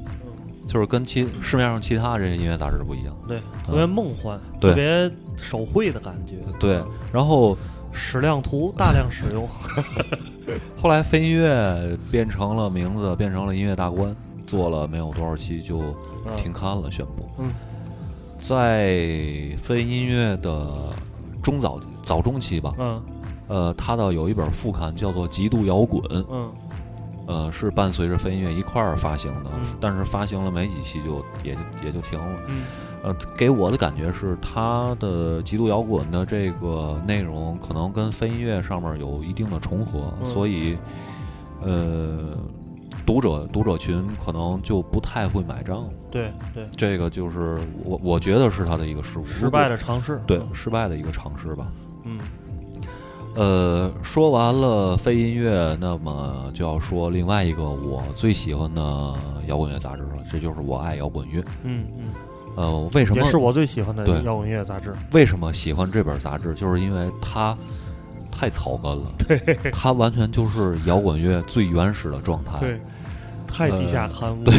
就是跟其市面上其他这些音乐杂志不一样。对，特别梦幻，对特别手绘的感觉。对，然后矢量图大量使用。<laughs> <laughs> 后来飞音乐变成了名字，变成了音乐大观，做了没有多少期就停刊了，宣布。嗯，在飞音乐的中早早中期吧，嗯呃，他的有一本副刊叫做《极度摇滚》，嗯呃，是伴随着飞音乐一块儿发行的，嗯但是发行了没几期就也也就停了。嗯呃，给我的感觉是，他的极度摇滚的这个内容可能跟飞音乐上面有一定的重合，嗯所以，呃，读者读者群可能就不太会买账。对对，这个就是我我觉得是他的一个失误，失败的尝试。对，失败的一个尝试吧。嗯呃，说完了非音乐，那么就要说另外一个我最喜欢的摇滚乐杂志了，这就是我爱摇滚乐。嗯嗯，呃，为什么也是我最喜欢的对摇滚乐杂志。为什么喜欢这本杂志？就是因为它太草根了，<laughs> 对，它完全就是摇滚乐最原始的状态。对，太地下刊物。对，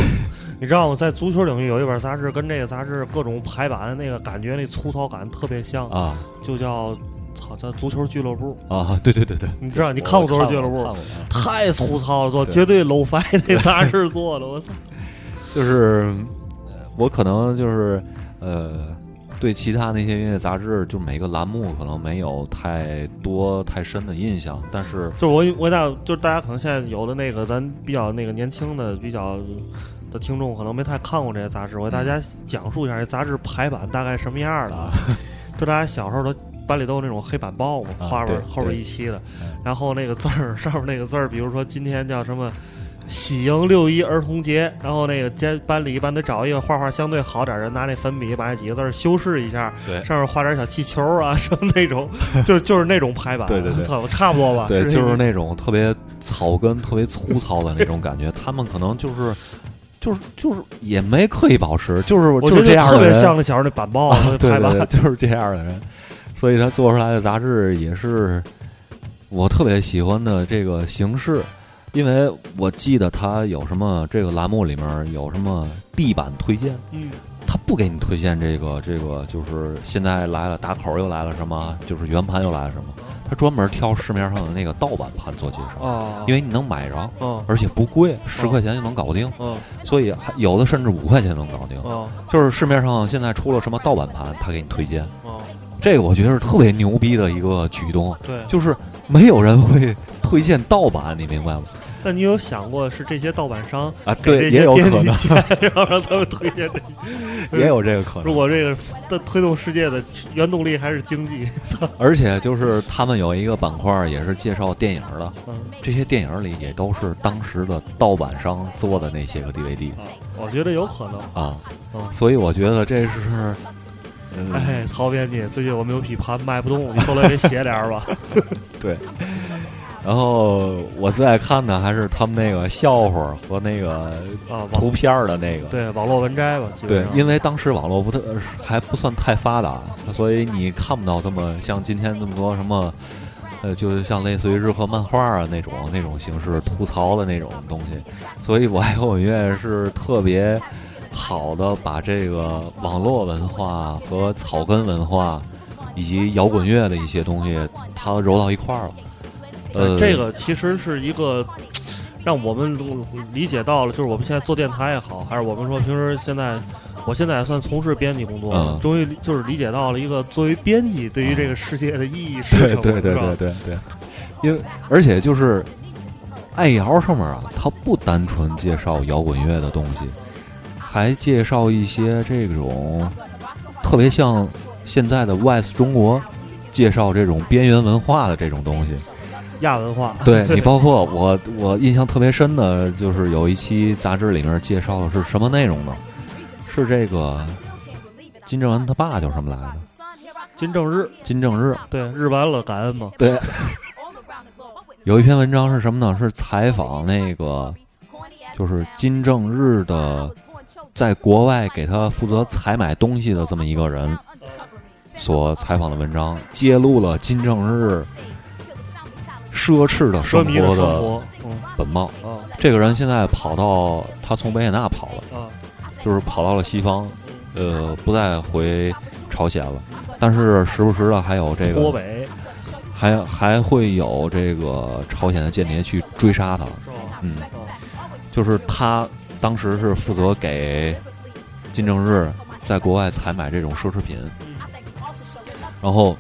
你知道吗？在足球领域有一本杂志，跟这个杂志各种排版那个感觉，那粗糙感特别像啊，就叫好像足球俱乐部。啊，对对对对，你知道你看过足球俱乐部？太粗糙了，做绝对 low fi 那杂志做的，我操！<laughs> 就是呃我可能就是呃，对其他那些音乐杂志，就每个栏目可能没有太多太深的印象，但是就是我我大就是大家可能现在有的那个咱比较那个年轻的比较的听众可能没太看过这些杂志，我给大家讲述一下这杂志排版大概什么样的啊。<laughs> 就大家小时候都班里都有那种黑板报嘛，啊对花边后边一期的，然后那个字儿 <laughs> 上面那个字儿，比如说今天叫什么。喜迎六一儿童节，然后那个班班里一般得找一个画画相对好点的人，拿那粉笔把那几个字儿修饰一下，对上面画点小气球啊什么那种，就就是那种排版，对对对操差不多吧？对，就是那种特别草根、特别粗糙的那种感觉。他们可能就是就是就是也没刻意保持，就是我觉得就是这样的特别像那小时候那板报啊排版就是这样的人，所以他做出来的杂志也是我特别喜欢的这个形式。因为我记得他有什么这个栏目里面有什么地板推荐，嗯，他不给你推荐这个这个，就是现在来了打口又来了什么，就是圆盘又来了什么，他专门挑市面上的那个盗版盘做介绍，哦。因为你能买着，哦。而且不贵，十块钱就能搞定，嗯所以还有的甚至五块钱能搞定，哦。就是市面上现在出了什么盗版盘，他给你推荐，哦，这个我觉得是特别牛逼的一个举动，对就是没有人会推荐盗版，你明白吗？那你有想过是这些盗版商啊对也有可能钱然后让他们推荐这，<laughs> 也有这个可能如果这个的推动世界的原动力还是经济，<laughs> 而且就是他们有一个板块也是介绍电影的，嗯这些电影里也都是当时的盗版商做的那些个 DVD 我觉得有可能。啊，嗯所以我觉得这是，嗯，哎，曹编辑，最近我们有批盘卖不动，你过来给写点儿吧。<laughs> 对。然后我最爱看的还是他们那个笑话和那个啊图片儿的那个，对，网络文摘吧。对，因为当时网络不太还不算太发达，所以你看不到这么像今天这么多什么，呃，就是像类似于日和漫画啊那种那种形式吐槽的那种东西。所以我爱我音乐是特别好的把这个网络文化和草根文化以及摇滚乐的一些东西，它揉到一块儿了。呃，这个其实是一个 <tsk> 让我们理解到了，就是我们现在做电台也好，还是我们说平时现在，我现在也算从事编辑工作，嗯。终于就是理解到了一个作为编辑对于这个世界的意义是什么，对对对对对对，因为而且就是爱摇上面啊，它不单纯介绍摇滚乐的东西，还介绍一些这种特别像现在的 West 中国介绍这种边缘文化的这种东西。亚文化，对你，包括我，我印象特别深的就是有一期杂志里面介绍的是什么内容呢？是这个金正恩他爸叫什么来着？金正日，金正日。对，日完了感恩嘛，对，<laughs> 有一篇文章是什么呢？是采访那个，就是金正日的，在国外给他负责采买东西的这么一个人所采访的文章，揭露了金正日奢侈的生活的本貌。啊这个人现在跑到他从维也纳跑了，啊，就是跑到了西方，呃，不再回朝鲜了。但是时不时的还有这个，还还会有这个朝鲜的间谍去追杀他。嗯，啊就是他当时是负责给金正日在国外采买这种奢侈品，然后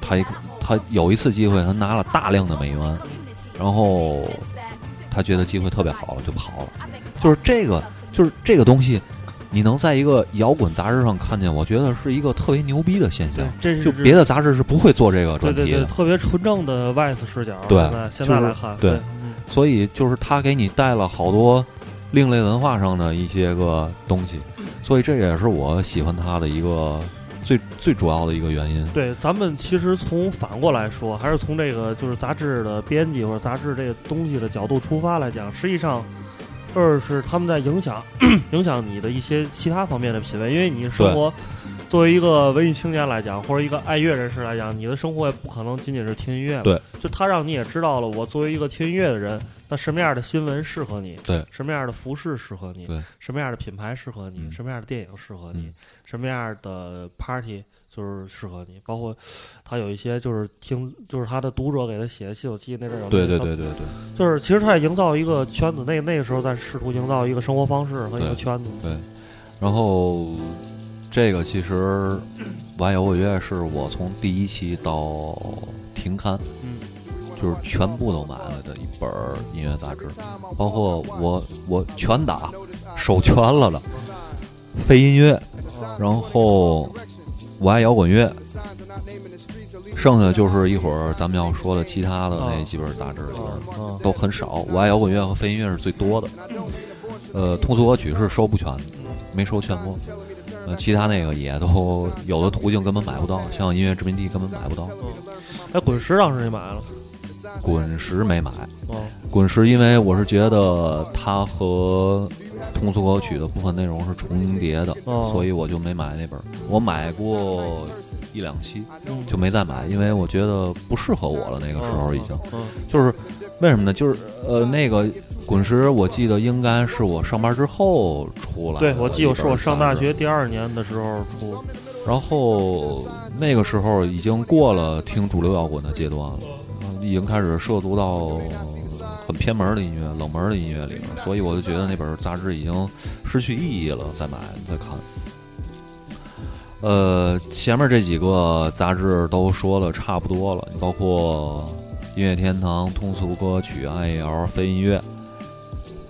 他一他有一次机会，他拿了大量的美元，然后他觉得机会特别好，就跑了。就是这个，就是这个东西，你能在一个摇滚杂志上看见，我觉得是一个特别牛逼的现象。这是就别的杂志是不会做这个对对对，专题的。特别纯正的 Vice 视角，对对嗯所以就是他给你带了好多另类文化上的一些个东西，所以这也是我喜欢他的一个最最主要的一个原因。对，咱们其实从反过来说，还是从这个就是杂志的编辑或者杂志这个东西的角度出发来讲，实际上，二是他们在影响 <clears throat> 影响你的一些其他方面的品味，因为你生活作为一个文艺青年来讲，或者一个爱乐人士来讲，你的生活也不可能仅仅是听音乐。对，就他让你也知道了，我作为一个听音乐的人，那什么样的新闻适合你？对，什么样的服饰适合你？对，什么样的品牌适合你？嗯什么样的电影适合你？嗯什么样的 party 就是适合你？包括他有一些就是听，就是他的读者给他写的信，我记得那阵儿有对对对对对就是其实他在营造一个圈子，那那个时候在试图营造一个生活方式和一个圈子。对。然后这个其实玩摇滚乐是我从第一期到停刊，嗯，就是全部都买了的一本儿音乐杂志，包括我我全打手全了的非音乐，然后我爱摇滚乐，剩下就是一会儿咱们要说的其他的那几本杂志里边都很少。我爱摇滚乐和非音乐是最多的，呃，通俗歌曲是收不全，没收全过。呃，其他那个也都有的途径根本买不到，像音乐殖民地根本买不到。哎，滚石当时你买了，滚石没买，哦，滚石因为我是觉得它和通俗歌曲的部分内容是重叠的，哦所以我就没买那本儿。我买过一两期，嗯就没再买，因为我觉得不适合我了。那个时候已经，嗯就是为什么呢？就是呃，那个滚石，我记得应该是我上班之后出来我记得是我上大学第二年的时候出。然后那个时候已经过了听主流摇滚的阶段了，嗯已经开始涉足到很偏门的音乐、冷门的音乐里面，所以我就觉得那本杂志已经失去意义了。再买再看，呃，前面这几个杂志都说的差不多了，包括音乐天堂、通俗歌曲、爱摇、非音乐、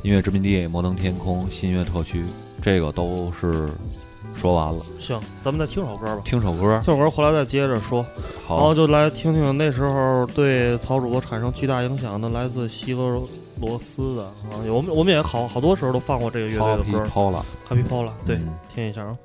音乐殖民地、摩登天空、新乐特区，这个都是说完了。行，咱们再听首歌吧。听首歌，听首歌回来再接着说。好然后就来听听那时候对曹主播产生巨大影响的来自西俄罗斯的啊，我们我们也好好多时候都放过这个乐队的歌 Happy Paula Happy Paula，对，嗯听一下啊。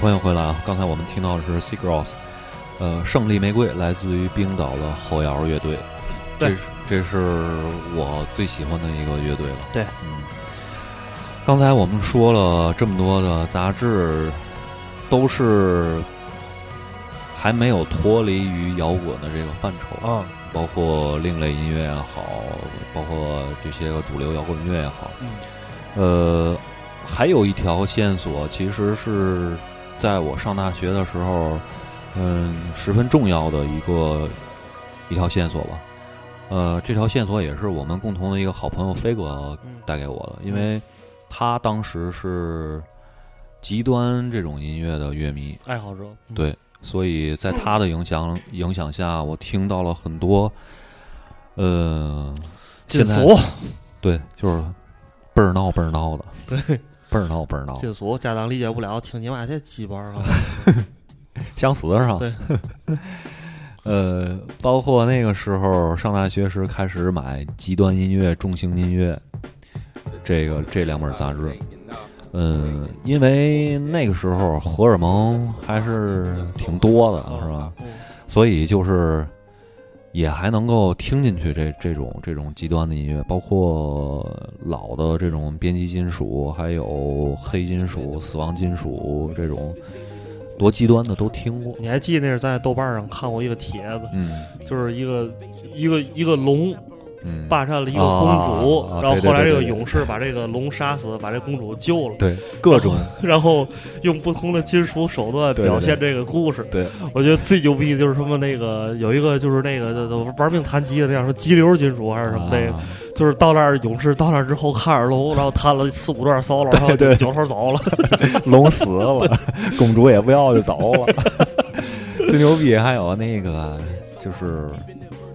欢迎回来啊！刚才我们听到的是 Seagrass，呃，胜利玫瑰来自于冰岛的后摇乐队，这是这是我最喜欢的一个乐队了。对，嗯，刚才我们说了这么多的杂志，都是还没有脱离于摇滚的这个范畴啊，包括另类音乐也好，包括这些个主流摇滚乐也好，嗯，呃，还有一条线索，其实是在我上大学的时候，嗯，十分重要的一个一条线索吧。呃，这条线索也是我们共同的一个好朋友飞哥带给我的，因为他当时是极端这种音乐的乐迷，爱好者。嗯。对，所以在他的影响影响下，我听到了很多，呃，禁现在俗，对，就是倍儿闹倍儿闹的，对，倍儿闹倍儿闹，禁俗，家长理解不了，听你妈这鸡巴儿啊！<laughs> 想死是吧？对，<laughs> 呃，包括那个时候上大学时开始买《极端音乐》《重型音乐》这个这两本杂志，嗯，因为那个时候荷尔蒙还是挺多的，是吧？所以就是也还能够听进去这这种这种极端的音乐，包括老的这种编辑金属，还有黑金属、死亡金属这种多极端的都听过。你还记得那是在豆瓣上看过一个帖子，嗯，就是一个一个一个龙。嗯霸占了一个公主，然后后来这个勇士把这个龙杀死，把这公主救了。对各种然后，<laughs> 然后用不同的金属手段表现这个故事。对，我觉得最牛逼的就是什么那个有一个就是那个玩命弹吉的那样说激流金属还是什么那个，啊就是到那儿勇士到那儿之后看着龙，然后弹了四五段 solo，<laughs> 然后就扭头走了。<laughs> 龙死了，公主也不要就走了。最牛逼还有那个就是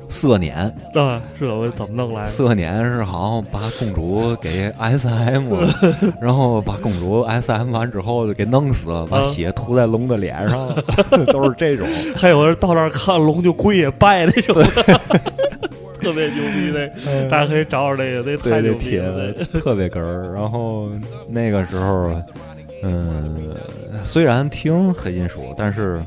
色年，啊，这我怎么弄来的？色年是好像把公主给 S M，<laughs> 然后把公主 S M 完之后就给弄死了，把啊血涂在龙的脸上了，<laughs> 都是这种。还有人到那儿看龙就跪下拜那种，<laughs> 特别牛逼那，大家可以找找那个，那太对对牛逼帖了。子特别哏儿。然后那个时候，嗯，虽然听黑金属，但是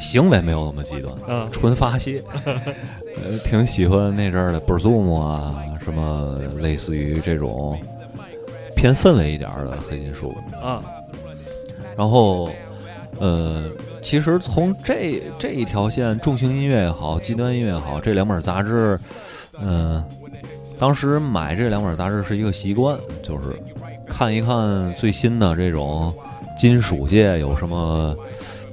行为没有那么极端，嗯纯发泄。<laughs> 呃，挺喜欢那阵儿的 b r z o m 啊，什么类似于这种偏氛围一点的黑金属。啊，然后，呃，其实从这这一条线，重型音乐也好，极端音乐也好，这两本杂志，嗯、当时买这两本杂志是一个习惯，就是看一看最新的这种金属界有什么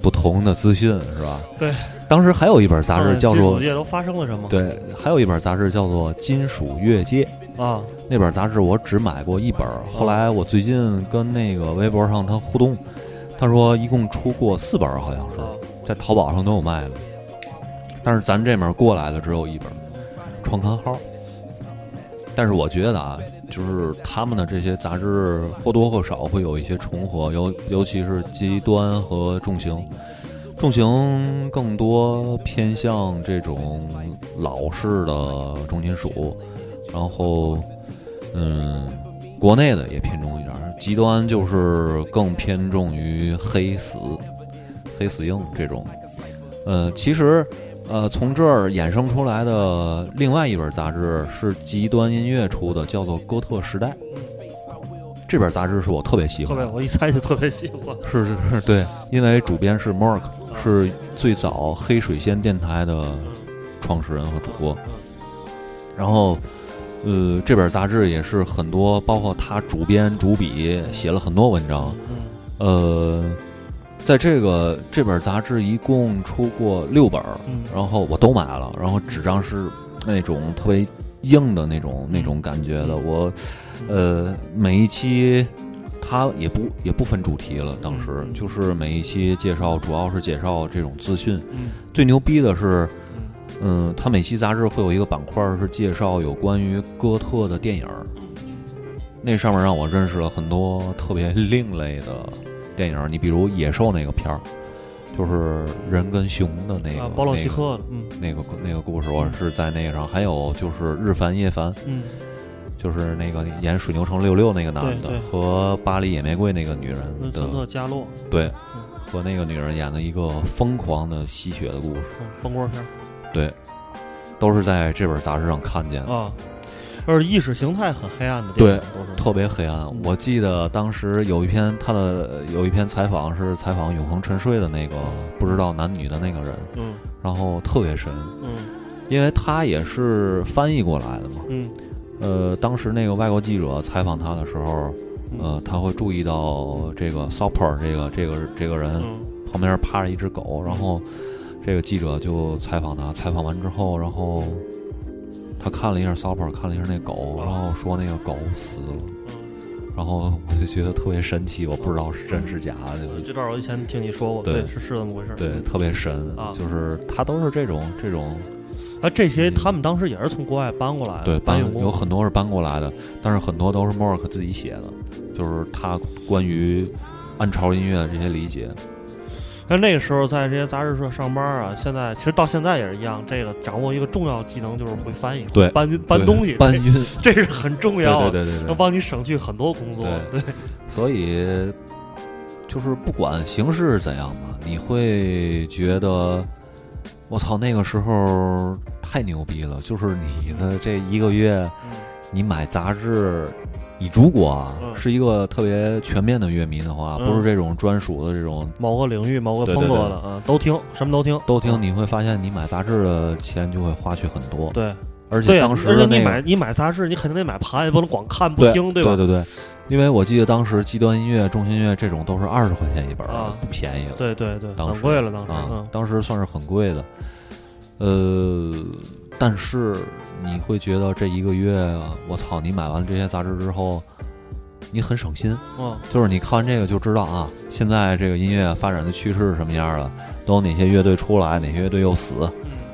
不同的资讯，是吧？对。当时还有一本杂志叫做金属界都发生了什么？对，还有一本杂志叫做《金属乐界》啊，那本杂志我只买过一本，后来我最近跟那个微博上他互动，他说一共出过四本，好像是在淘宝上都有卖的，但是咱这面过来的只有一本，创刊号。但是我觉得啊，就是他们的这些杂志或多或少会有一些重合，尤尤其是极端和重型。重型更多偏向这种老式的重金属，然后嗯，国内的也偏重一点，极端就是更偏重于黑死、黑死硬这种。呃，其实，呃，从这儿衍生出来的另外一本杂志是极端音乐出的，叫做《哥特时代》。这本杂志是我特别喜欢的，特别，我一猜就特别喜欢。是是是，对，因为主编是 Mark，是最早黑水仙电台的创始人和主播。然后，呃，这本杂志也是很多，包括他主编、主笔写了很多文章。呃，在这个这本杂志一共出过六本然后我都买了，然后纸张是那种特别硬的那种那种感觉的。我，呃，每一期它也不也不分主题了，当时就是每一期介绍，主要是介绍这种资讯。嗯。最牛逼的是，嗯，它每期杂志会有一个板块儿是介绍有关于哥特的电影儿，那上面让我认识了很多特别另类的电影。你比如《野兽》那个片儿，就是人跟熊的那个，啊，保罗那个契克的，嗯那个那个故事，我是在那个上，还有就是日凡夜凡，嗯，就是那个演水牛城六六那个男的和巴黎野玫瑰那个女人的加洛，对，和那个女人演的一个疯狂的吸血的故事，嗯风锅片儿对，都是在这本杂志上看见的。啊，而意识形态很黑暗的电对影都是，特别黑暗。我记得当时有一篇他的有一篇采访是采访永恒沉睡的那个不知道男女的那个人，嗯。然后特别深，嗯。因为他也是翻译过来的嘛。嗯。呃，当时那个外国记者采访他的时候，嗯。呃，他会注意到这个 Soper 这个这个这个人嗯。旁边趴着一只狗，然后这个记者就采访他，采访完之后，然后他看了一下 Soper，看了一下那狗，然后说那个狗死了。然后我就觉得特别神奇，我不知道是真是假的，这段我以前听你说过，对是是这么回事。对，特别神，啊就是他都是这种这种，啊，这些他们当时也是从国外搬过来的，对，搬有很多是搬过来的，但是很多都是 Mark 自己写的，就是他关于暗潮音乐的这些理解。但那个时候在这些杂志社上班啊，现在其实到现在也是一样，这个掌握一个重要技能就是会翻译，对搬搬东西，搬运这是很重要的，对对对能帮你省去很多工作。对对，<laughs> 所以就是不管形式怎样吧，你会觉得我操，那个时候太牛逼了。就是你的这一个月，你买杂志，你如果啊嗯。是一个特别全面的乐迷的话，嗯。不是这种专属的这种某个领域、某个风格的啊，都听，什么都听，都听，你会发现你买杂志的钱就会花去很多。对，而且当时的那个而且你买你买杂志，你肯定得买盘，也不能光看不听对听，吧？对对对，因为我记得当时极端音乐、重音乐这种都是二十块钱一本儿啊。不便宜了。对对对当时很贵了当时啊嗯，当时算是很贵的。呃，但是你会觉得这一个月，我操，你买完这些杂志之后，你很省心。嗯，就是你看完这个就知道啊，现在这个音乐发展的趋势是什么样的，都有哪些乐队出来，哪些乐队又死，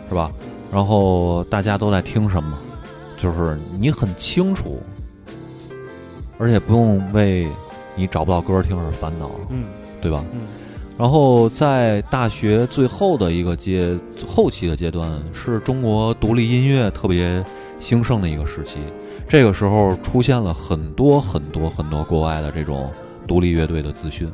是吧？然后大家都在听什么，就是你很清楚，而且不用为你找不到歌听而烦恼，嗯，对吧？嗯。然后在大学最后的一个阶后期的阶段，是中国独立音乐特别兴盛的一个时期。这个时候出现了很多很多很多国外的这种独立乐队的资讯，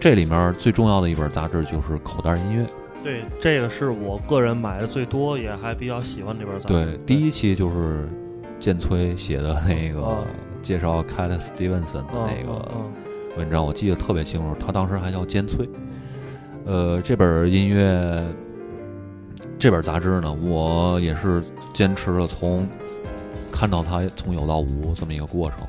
这里面最重要的一本杂志就是《口袋音乐》。对，这个是我个人买的最多，也还比较喜欢这本杂志。对，第一期就是剑崔写的那个啊介绍 Cat Stevenson 的那个文章，我记得特别清楚。他当时还叫尖崔。呃，这本音乐，这本杂志呢，我也是坚持了从看到它从有到无这么一个过程。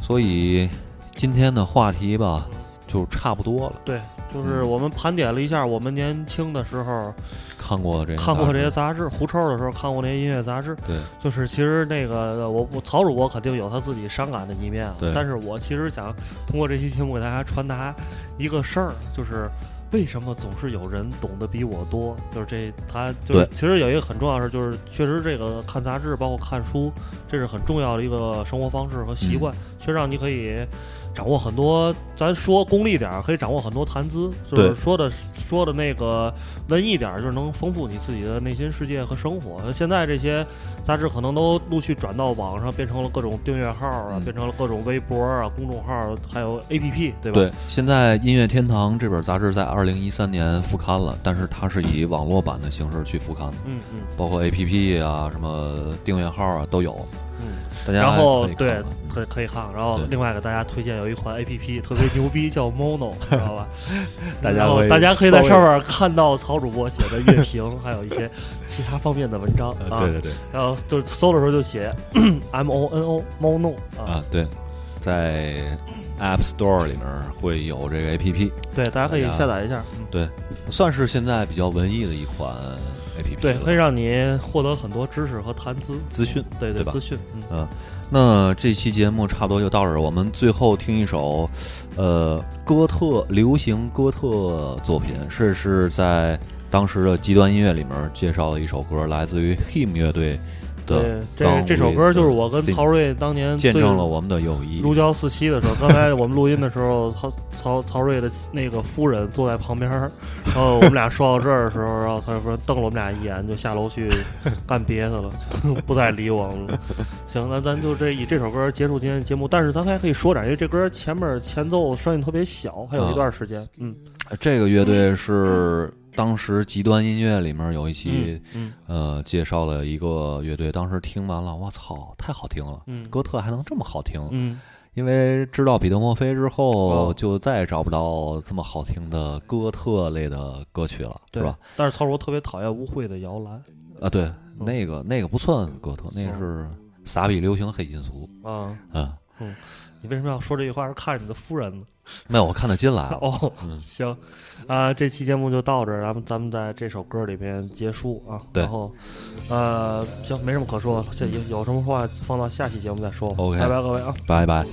所以今天的话题吧，就差不多了。对，就是我们盘点了一下我们年轻的时候看过这些看过这些杂志，狐臭的时候看过那些音乐杂志。对，就是其实那个我我曹主播肯定有他自己伤感的一面啊对，但是我其实想通过这期节目给大家传达一个事儿，就是为什么总是有人懂得比我多？就是这，他就是其实有一个很重要的事，就是确实这个看杂志，包括看书，这是很重要的一个生活方式和习惯，确实让你可以掌握很多。咱说功利点儿，可以掌握很多谈资，就是说的说的那个文艺点儿，就是能丰富你自己的内心世界和生活。现在这些杂志可能都陆续转到网上，变成了各种订阅号啊，嗯变成了各种微博啊、公众号，还有 APP，对吧？对，现在《音乐天堂》这本杂志在二零一三年复刊了，但是它是以网络版的形式去复刊的，嗯嗯包括 APP 啊、什么订阅号啊都有。嗯，大家然后对可可以看，然后另外给大家推荐有一款 A P P 特别牛逼，叫 Mono，<laughs> 知道吧？大家大家可以在上面看到曹主播写的乐评，还有一些其他方面的文章啊。呃对对对然后就搜的时候就写 <clears throat> M O N O Mono 啊，啊，对，在 App Store 里面会有这个 APP，对，大家可以下载一下。嗯对，算是现在比较文艺的一款 APP，对，会让你获得很多知识和谈资。资讯，对对吧？资讯，嗯。嗯，那这期节目差不多就到这儿，我们最后听一首，呃，哥特流行哥特作品，是是在当时的极端音乐里面介绍的一首歌，来自于 Him 乐队的对，这这首歌就是我跟曹睿当年见最证了我们的友谊。如胶似漆的时候，刚才我们录音的时候，曹曹曹睿的那个夫人坐在旁边儿，然后我们俩说到这儿的时候，然后曹睿夫人瞪了我们俩一眼，就下楼去干别的了，不再理我们了。行，那咱就这以这首歌结束今天的节目，但是咱还可以说点，因为这歌前面前奏声音特别小，还有一段时间，嗯，这个乐队是当时极端音乐里面有一期，嗯呃，介绍了一个乐队，当时听完了，我操，太好听了，嗯哥特还能这么好听，嗯，因为知道彼得墨菲之后，哦就再也找不到这么好听的哥特类的歌曲了，对是吧？？但是曹睿特别讨厌污秽的摇篮啊，对，那个那个不算哥特，那个是撒比流行黑金属，啊，嗯，嗯，你为什么要说这句话？是看着你的夫人呢？没有，我看得进来了，哦，嗯行，啊，这期节目就到这儿，咱们咱们在这首歌里边结束啊。对然后，呃，行，没什么可说的，这有有什么话放到下期节目再说。OK 拜拜各位啊。拜拜。